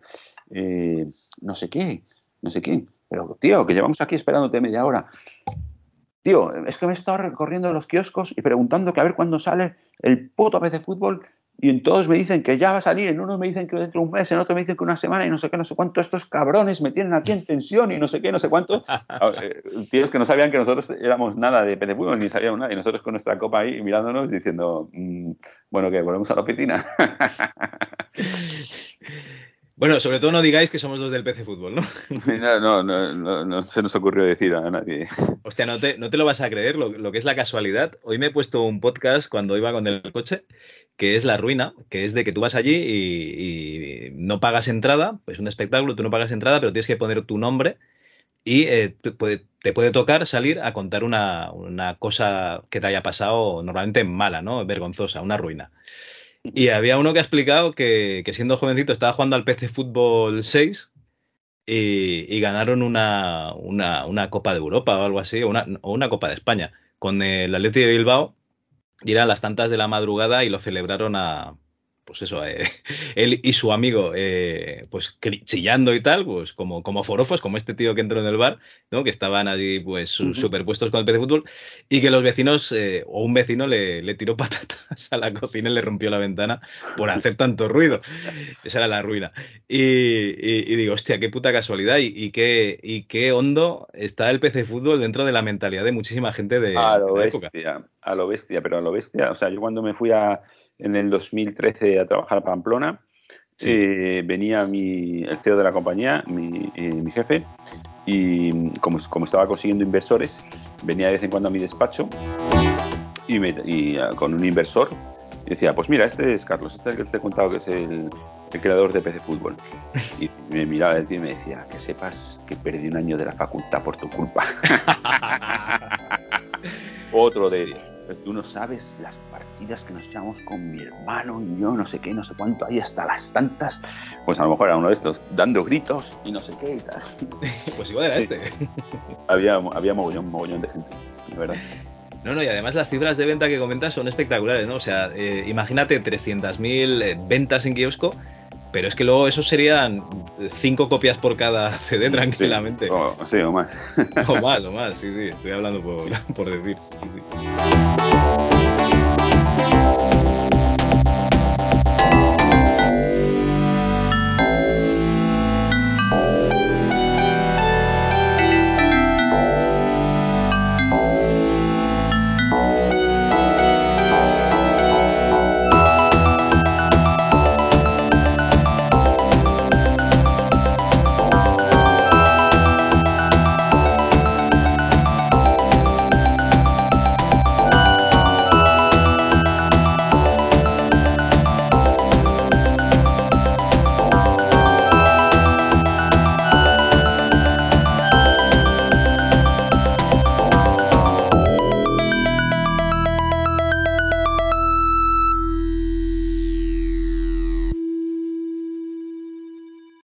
Eh, no sé qué, no sé qué. Pero, tío, que llevamos aquí esperándote media hora. Tío, es que me he estado recorriendo los kioscos y preguntando que a ver cuándo sale el puto PC de fútbol y en todos me dicen que ya va a salir, en uno me dicen que dentro de un mes, en otro me dicen que una semana y no sé qué, no sé cuánto, estos cabrones me tienen aquí en tensión y no sé qué, no sé cuánto. Eh, tíos que no sabían que nosotros éramos nada de PC ni sabíamos nada, y nosotros con nuestra copa ahí mirándonos diciendo, mm, bueno, que volvemos a la piscina. Bueno, sobre todo no digáis que somos dos del PC Fútbol, ¿no? No, no, no, no, se nos ocurrió decir a nadie. Hostia, no te, no te lo vas a creer lo, lo, que es la casualidad. Hoy me he puesto un podcast cuando iba con el coche que es la ruina, que es de que tú vas allí y, no pagas entrada, es un espectáculo, tú no pagas entrada, pero tienes que poner tu nombre y eh, te, puede, tocar salir a contar una, cosa que te haya pasado normalmente mala, ¿no? Vergonzosa, una ruina. Y había uno que ha explicado que, siendo jovencito estaba jugando al PC Fútbol 6 y, ganaron una, Copa de Europa o algo así, o una, una Copa de España con el Atleti de Bilbao y eran las tantas de la madrugada y lo celebraron a, pues eso, eh, él y su amigo, eh, pues chillando y tal, pues como, como forofos, como este tío que entró en el bar, ¿no? Que estaban allí, pues, superpuestos con el PC Fútbol, y que los vecinos, eh, o un vecino le, le, tiró patatas a la cocina y le rompió la ventana por hacer tanto ruido. Esa era la ruina. Y, digo, hostia, qué puta casualidad, y, qué, y qué hondo está el PC Fútbol dentro de la mentalidad de muchísima gente de, a lo la bestia, época. A lo bestia, pero a lo bestia, o sea, yo cuando me fui a en el 2013 a trabajar a Pamplona. Eh, venía mi, el CEO de la compañía, mi, eh, mi jefe, y como, como, estaba consiguiendo inversores, venía de vez en cuando a mi despacho y, me, y uh, con un inversor y decía, pues mira, este es Carlos, este es el que te he contado que es el, el creador de PC Fútbol. Y me miraba el tío y me decía, que sepas que perdí un año de la facultad por tu culpa. Otro de ellos tú no sabes las partidas que nos echamos con mi hermano y yo, no sé qué, no sé cuánto, ahí hasta las tantas. Pues a lo mejor era uno de estos dando gritos y no sé qué y tal. pues igual era este. había, había mogollón, mogollón de gente, verdad. No, no, y además las cifras de venta que comentas son espectaculares, ¿no? O sea, eh, imagínate 300.000 eh, ventas en kiosco pero es que luego eso serían cinco copias por cada CD tranquilamente. Sí, o, sí, o más. o más, o más, sí, sí, estoy hablando por, por decir. Sí, sí.